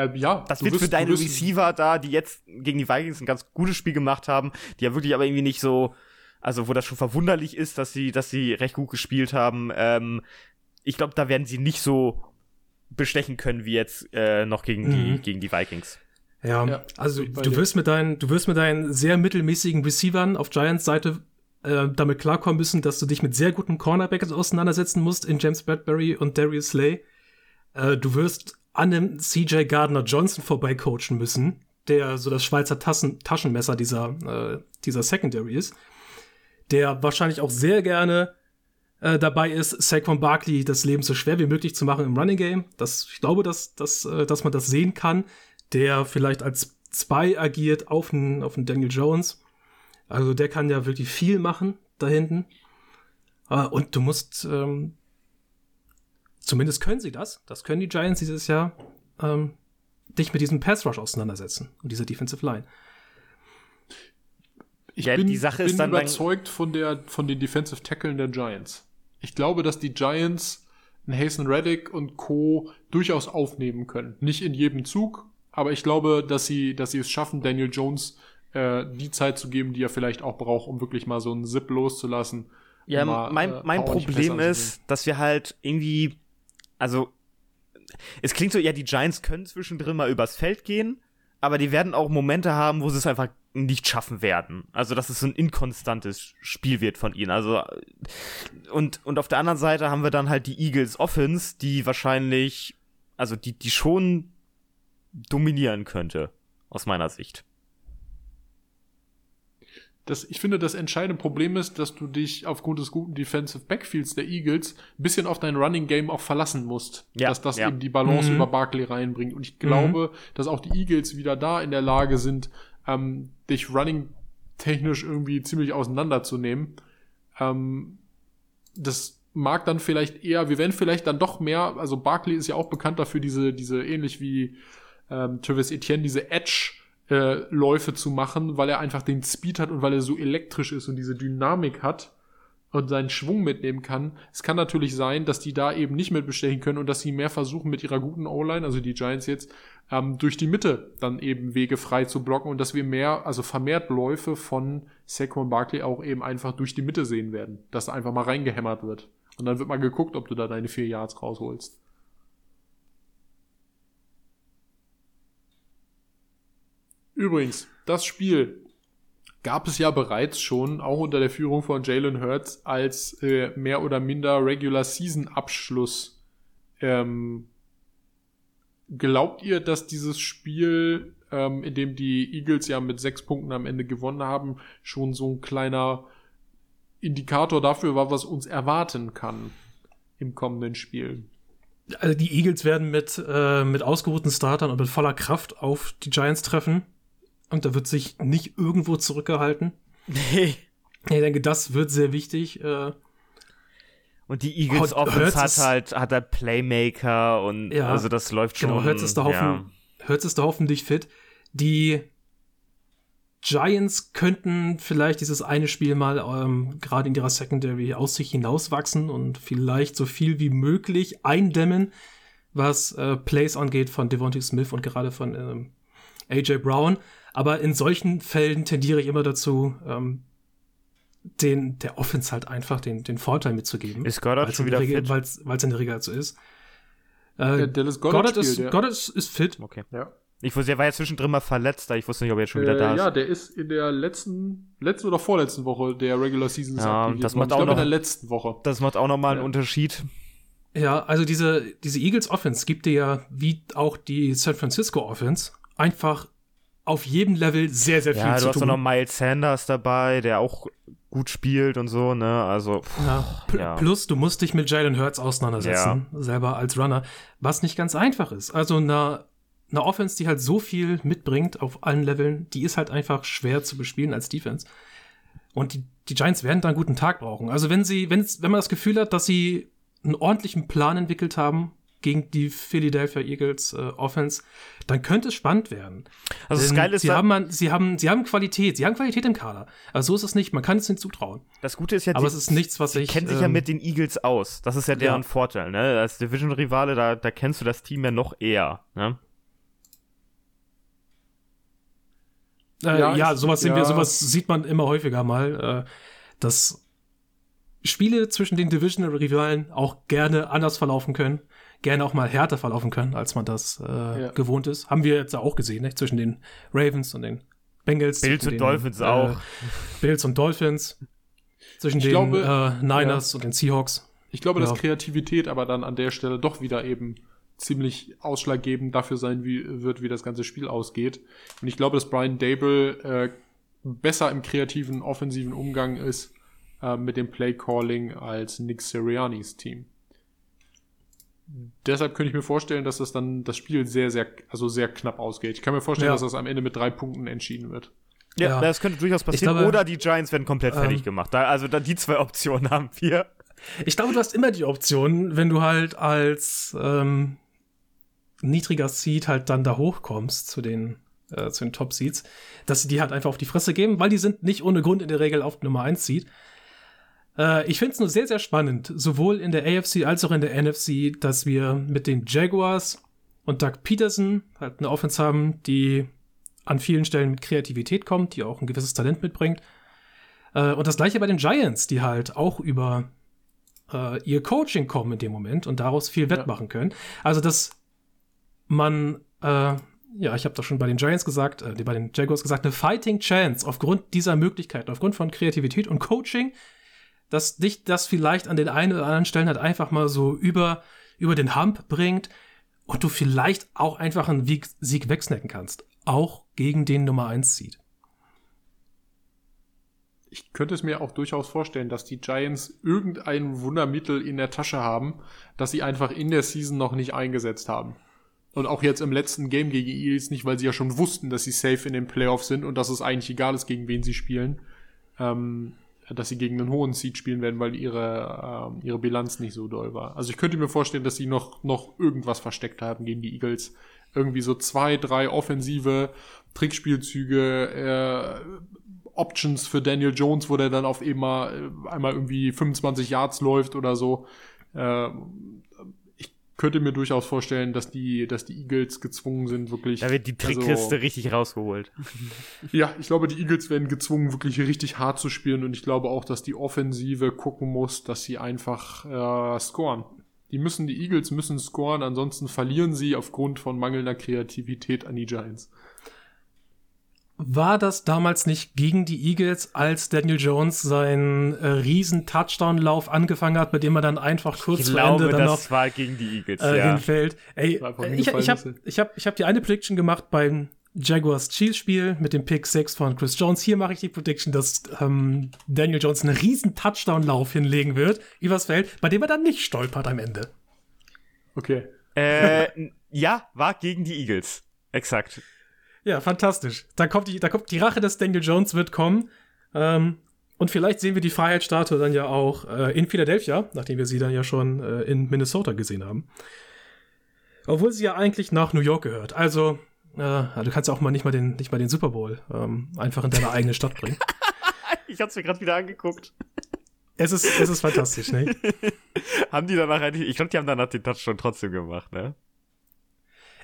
Äh, ja, das wird wirst- für deine wirst- Receiver da, die jetzt gegen die Vikings ein ganz gutes Spiel gemacht haben, die ja wirklich aber irgendwie nicht so, also wo das schon verwunderlich ist, dass sie, dass sie recht gut gespielt haben. Ähm, ich glaube, da werden sie nicht so bestechen können wie jetzt äh, noch gegen die, Mhm. gegen die Vikings. Ja, Ja, also du wirst mit deinen, du wirst mit deinen sehr mittelmäßigen Receivern auf Giants Seite äh, damit klarkommen müssen, dass du dich mit sehr guten Cornerbacks auseinandersetzen musst in James Bradbury und Darius Slay. Äh, du wirst an dem CJ Gardner Johnson vorbeicoachen müssen, der so das Schweizer Tassen, Taschenmesser dieser, äh, dieser Secondary ist, der wahrscheinlich auch sehr gerne äh, dabei ist, Saquon Barkley das Leben so schwer wie möglich zu machen im Running Game. Das, ich glaube, dass, dass, äh, dass man das sehen kann, der vielleicht als Spy agiert auf einen, auf einen Daniel Jones. Also der kann ja wirklich viel machen da hinten. Äh, und du musst, ähm, zumindest können sie das, das können die Giants dieses Jahr, ähm, dich mit diesem Pass Rush auseinandersetzen und dieser Defensive Line. Ich Ja, bin, die Sache bin ist dann- überzeugt von, der, von den Defensive Tacklen der Giants. Ich glaube, dass die Giants einen Hasten Reddick und Co. durchaus aufnehmen können. Nicht in jedem Zug, aber ich glaube, dass sie, dass sie es schaffen, Daniel Jones äh, die Zeit zu geben, die er vielleicht auch braucht, um wirklich mal so einen Zip loszulassen. Ja, mal, mein, äh, mein Problem ist, dass wir halt irgendwie, also, es klingt so, ja, die Giants können zwischendrin mal übers Feld gehen, aber die werden auch Momente haben, wo sie es einfach nicht schaffen werden. Also, dass es so ein inkonstantes Spiel wird von ihnen. Also, und, und auf der anderen Seite haben wir dann halt die Eagles Offense, die wahrscheinlich, also, die, die schon dominieren könnte, aus meiner Sicht. Das, ich finde, das entscheidende Problem ist, dass du dich aufgrund des guten Defensive Backfields der Eagles ein bisschen auf dein Running Game auch verlassen musst. Ja, dass das ja. eben die Balance Mhm. über Barkley reinbringt. Und ich glaube, dass auch die Eagles wieder da in der Lage sind, ähm, dich running technisch irgendwie ziemlich auseinanderzunehmen. Ähm, das mag dann vielleicht eher, wir werden vielleicht dann doch mehr, also Barkley ist ja auch bekannt dafür, diese, diese ähnlich wie ähm, Travis Etienne, diese Edge äh, Läufe zu machen, weil er einfach den Speed hat und weil er so elektrisch ist und diese Dynamik hat und seinen Schwung mitnehmen kann. Es kann natürlich sein, dass die da eben nicht mit bestechen können und dass sie mehr versuchen mit ihrer guten O-Line, also die Giants jetzt, ähm, durch die Mitte dann eben Wege frei zu blocken und dass wir mehr, also vermehrt Läufe von Saquon Barkley auch eben einfach durch die Mitte sehen werden, dass da einfach mal reingehämmert wird. Und dann wird mal geguckt, ob du da deine vier Yards rausholst. Übrigens, das Spiel gab es ja bereits schon, auch unter der Führung von Jalen Hurts, als äh, mehr oder minder Regular Season Abschluss. Ähm, glaubt ihr, dass dieses Spiel, ähm, in dem die Eagles ja mit sechs Punkten am Ende gewonnen haben, schon so ein kleiner Indikator dafür war, was uns erwarten kann im kommenden Spiel? Also die Eagles werden mit, äh, mit ausgeruhten Startern und mit voller Kraft auf die Giants treffen. Und da wird sich nicht irgendwo zurückgehalten. Nee. Ich denke, das wird sehr wichtig. Äh, und die Eagles Offense hat halt, hat halt Playmaker und ja, also das läuft schon. Genau, Hurts ist da, hoffen, ja. ist da hoffentlich fit. Die Giants könnten vielleicht dieses eine Spiel mal ähm, gerade in ihrer Secondary aus sich hinauswachsen und vielleicht so viel wie möglich eindämmen, was äh, Plays angeht von Devontae Smith und gerade von ähm, AJ Brown. Aber in solchen Fällen tendiere ich immer dazu, ähm, den, der Offense halt einfach den, den Vorteil mitzugeben. Ist Goddard schon wieder Regel, fit? Weil es in der Regel halt so ist. Äh, der Dallas Goddard, Goddard, ist, ja. Goddard ist, ist fit. Okay. Ja. Ich wusste, er war ja zwischendrin mal verletzt, da ich wusste nicht, ob er jetzt schon wieder äh, da ist. Ja, der ist in der letzten, letzten oder vorletzten Woche der Regular Season ja, das macht auch noch, in der letzten Woche. Das macht auch nochmal einen Unterschied. Ja, also diese, diese Eagles Offense gibt dir ja, wie auch die San Francisco Offense, einfach auf jedem Level sehr, sehr viel ja, zu tun. Ja, du hast noch Miles Sanders dabei, der auch gut spielt und so, ne? Also. Ja, ja. Plus, du musst dich mit Jalen Hurts auseinandersetzen, ja. selber als Runner, was nicht ganz einfach ist. Also eine, eine Offense, die halt so viel mitbringt auf allen Leveln, die ist halt einfach schwer zu bespielen als Defense. Und die, die Giants werden da einen guten Tag brauchen. Also wenn sie, wenn, wenn man das Gefühl hat, dass sie einen ordentlichen Plan entwickelt haben, gegen die Philadelphia Eagles äh, Offense, dann könnte es spannend werden. Also das Geile ist, sie haben, sie haben, sie haben Qualität, sie haben Qualität im Kader. Also so ist es nicht. Man kann es ihnen zutrauen. Das Gute ist ja, aber die, es ist nichts, was ich. Sie kennen sich ja ähm, mit den Eagles aus. Das ist ja deren ja. Vorteil. Ne? Als Division-Rivale, da, da kennst du das Team ja noch eher. Ne? Äh, ja, ja, sowas, ja. Wir, sowas sieht man immer häufiger mal, äh, dass Spiele zwischen den Divisional-Rivalen auch gerne anders verlaufen können gerne auch mal härter verlaufen können, als man das äh, ja. gewohnt ist. Haben wir jetzt auch gesehen, nicht? zwischen den Ravens und den Bengals. Bills und den, Dolphins äh, auch. Bills und Dolphins. Zwischen ich den glaube, äh, Niners ja. und den Seahawks. Ich glaube, ja. dass Kreativität aber dann an der Stelle doch wieder eben ziemlich ausschlaggebend dafür sein wie, wird, wie das ganze Spiel ausgeht. Und ich glaube, dass Brian Dable äh, besser im kreativen, offensiven Umgang ist äh, mit dem Play Calling als Nick Siriannis Team deshalb könnte ich mir vorstellen, dass das dann das Spiel sehr, sehr, also sehr knapp ausgeht. Ich kann mir vorstellen, ja. dass das am Ende mit drei Punkten entschieden wird. Ja, ja. das könnte durchaus passieren. Glaube, Oder die Giants werden komplett ähm, fertig gemacht. Da, also da, die zwei Optionen haben wir. Ich glaube, du hast immer die Option, wenn du halt als ähm, niedriger Seed halt dann da hochkommst zu den, äh, zu den Top Seeds, dass sie die halt einfach auf die Fresse geben, weil die sind nicht ohne Grund in der Regel auf Nummer 1 Seed. Äh, ich finde es nur sehr, sehr spannend, sowohl in der AFC als auch in der NFC, dass wir mit den Jaguars und Doug Peterson halt eine Offense haben, die an vielen Stellen mit Kreativität kommt, die auch ein gewisses Talent mitbringt. Äh, und das gleiche bei den Giants, die halt auch über äh, ihr Coaching kommen in dem Moment und daraus viel wettmachen ja. können. Also, dass man, äh, ja, ich habe doch schon bei den Giants gesagt, äh, bei den Jaguars gesagt, eine Fighting Chance aufgrund dieser Möglichkeiten, aufgrund von Kreativität und Coaching dass dich das vielleicht an den einen oder anderen Stellen halt einfach mal so über, über den Hump bringt und du vielleicht auch einfach einen Sieg wegsnacken kannst. Auch gegen den Nummer 1 Seed. Ich könnte es mir auch durchaus vorstellen, dass die Giants irgendein Wundermittel in der Tasche haben, das sie einfach in der Season noch nicht eingesetzt haben. Und auch jetzt im letzten Game gegen Eagles nicht, weil sie ja schon wussten, dass sie safe in den Playoffs sind und dass es eigentlich egal ist, gegen wen sie spielen. Ähm, dass sie gegen einen hohen Seed spielen werden, weil ihre, äh, ihre Bilanz nicht so doll war. Also ich könnte mir vorstellen, dass sie noch, noch irgendwas versteckt haben gegen die Eagles. Irgendwie so zwei, drei offensive Trickspielzüge, äh, Options für Daniel Jones, wo der dann auf einmal, einmal irgendwie 25 Yards läuft oder so. Äh, könnte mir durchaus vorstellen, dass die, dass die Eagles gezwungen sind, wirklich. Da wird die Trickkiste also, richtig rausgeholt. Ja, ich glaube, die Eagles werden gezwungen, wirklich richtig hart zu spielen und ich glaube auch, dass die Offensive gucken muss, dass sie einfach äh, scoren. Die müssen, die Eagles müssen scoren, ansonsten verlieren sie aufgrund von mangelnder Kreativität an die Giants. War das damals nicht gegen die Eagles, als Daniel Jones seinen äh, riesen Touchdown-Lauf angefangen hat, mit dem er dann einfach kurz ich glaube, vor Ende dann das noch war gegen die Eagles, äh, ja. hinfällt? Ey, ich, ich habe ich hab, ich hab die eine Prediction gemacht beim Jaguars Chiefs Spiel mit dem Pick 6 von Chris Jones. Hier mache ich die Prediction, dass ähm, Daniel Jones einen riesen Touchdown-Lauf hinlegen wird übers Feld, bei dem er dann nicht stolpert am Ende. Okay. Äh, ja, war gegen die Eagles. Exakt. Ja, fantastisch. Da kommt die, da kommt die Rache des Daniel Jones wird kommen. Ähm, und vielleicht sehen wir die Freiheitsstatue dann ja auch äh, in Philadelphia, nachdem wir sie dann ja schon äh, in Minnesota gesehen haben. Obwohl sie ja eigentlich nach New York gehört. Also, äh, du kannst ja auch mal nicht mal den, nicht mal den Super Bowl ähm, einfach in deine eigene Stadt bringen. ich hab's mir gerade wieder angeguckt. Es ist, es ist fantastisch, ne? haben die danach eigentlich, ich glaube, die haben danach den Touchdown trotzdem gemacht, ne?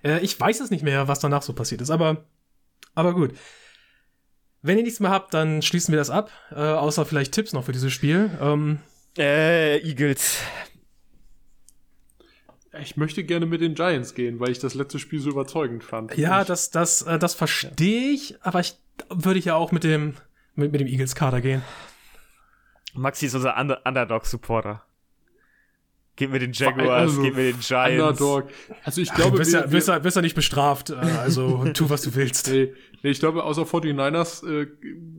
Äh, ich weiß es nicht mehr, was danach so passiert ist, aber, aber gut. Wenn ihr nichts mehr habt, dann schließen wir das ab. Äh, außer vielleicht Tipps noch für dieses Spiel. Ähm, äh, Eagles. Ich möchte gerne mit den Giants gehen, weil ich das letzte Spiel so überzeugend fand. Ja, das, das, äh, das verstehe ich, aber ich würde ich ja auch mit dem, mit, mit dem Eagles-Kader gehen. Maxi ist unser Underdog-Supporter. Gib mir den Jaguars, also, gib mir den Giants. Underdog. Also ich glaube, bist, ja, bist, ja, bist ja nicht bestraft. Äh, also tu, was du willst. Nee, nee ich glaube, außer 49ers äh,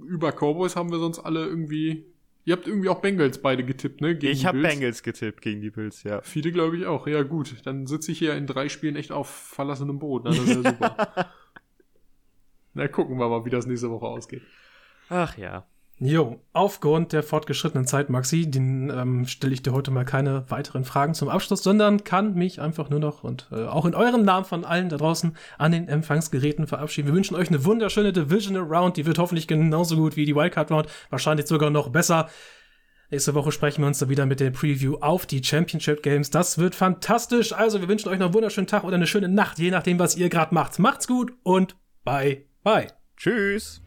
über Cowboys haben wir sonst alle irgendwie. Ihr habt irgendwie auch Bengals beide getippt, ne? Gegen ich habe Bengals getippt gegen die Bills, ja. Viele glaube ich auch. Ja gut, dann sitze ich hier in drei Spielen echt auf verlassenem Boden. Das ist ja super. Na, gucken wir mal, wie das nächste Woche ausgeht. Ach ja. Jo, aufgrund der fortgeschrittenen Zeit, Maxi, den ähm, stelle ich dir heute mal keine weiteren Fragen zum Abschluss, sondern kann mich einfach nur noch und äh, auch in eurem Namen von allen da draußen an den Empfangsgeräten verabschieden. Wir wünschen euch eine wunderschöne Divisional Round, die wird hoffentlich genauso gut wie die Wildcard Round, wahrscheinlich sogar noch besser. Nächste Woche sprechen wir uns dann wieder mit der Preview auf die Championship Games. Das wird fantastisch. Also, wir wünschen euch noch einen wunderschönen Tag oder eine schöne Nacht, je nachdem, was ihr gerade macht. Macht's gut und bye, bye. Tschüss.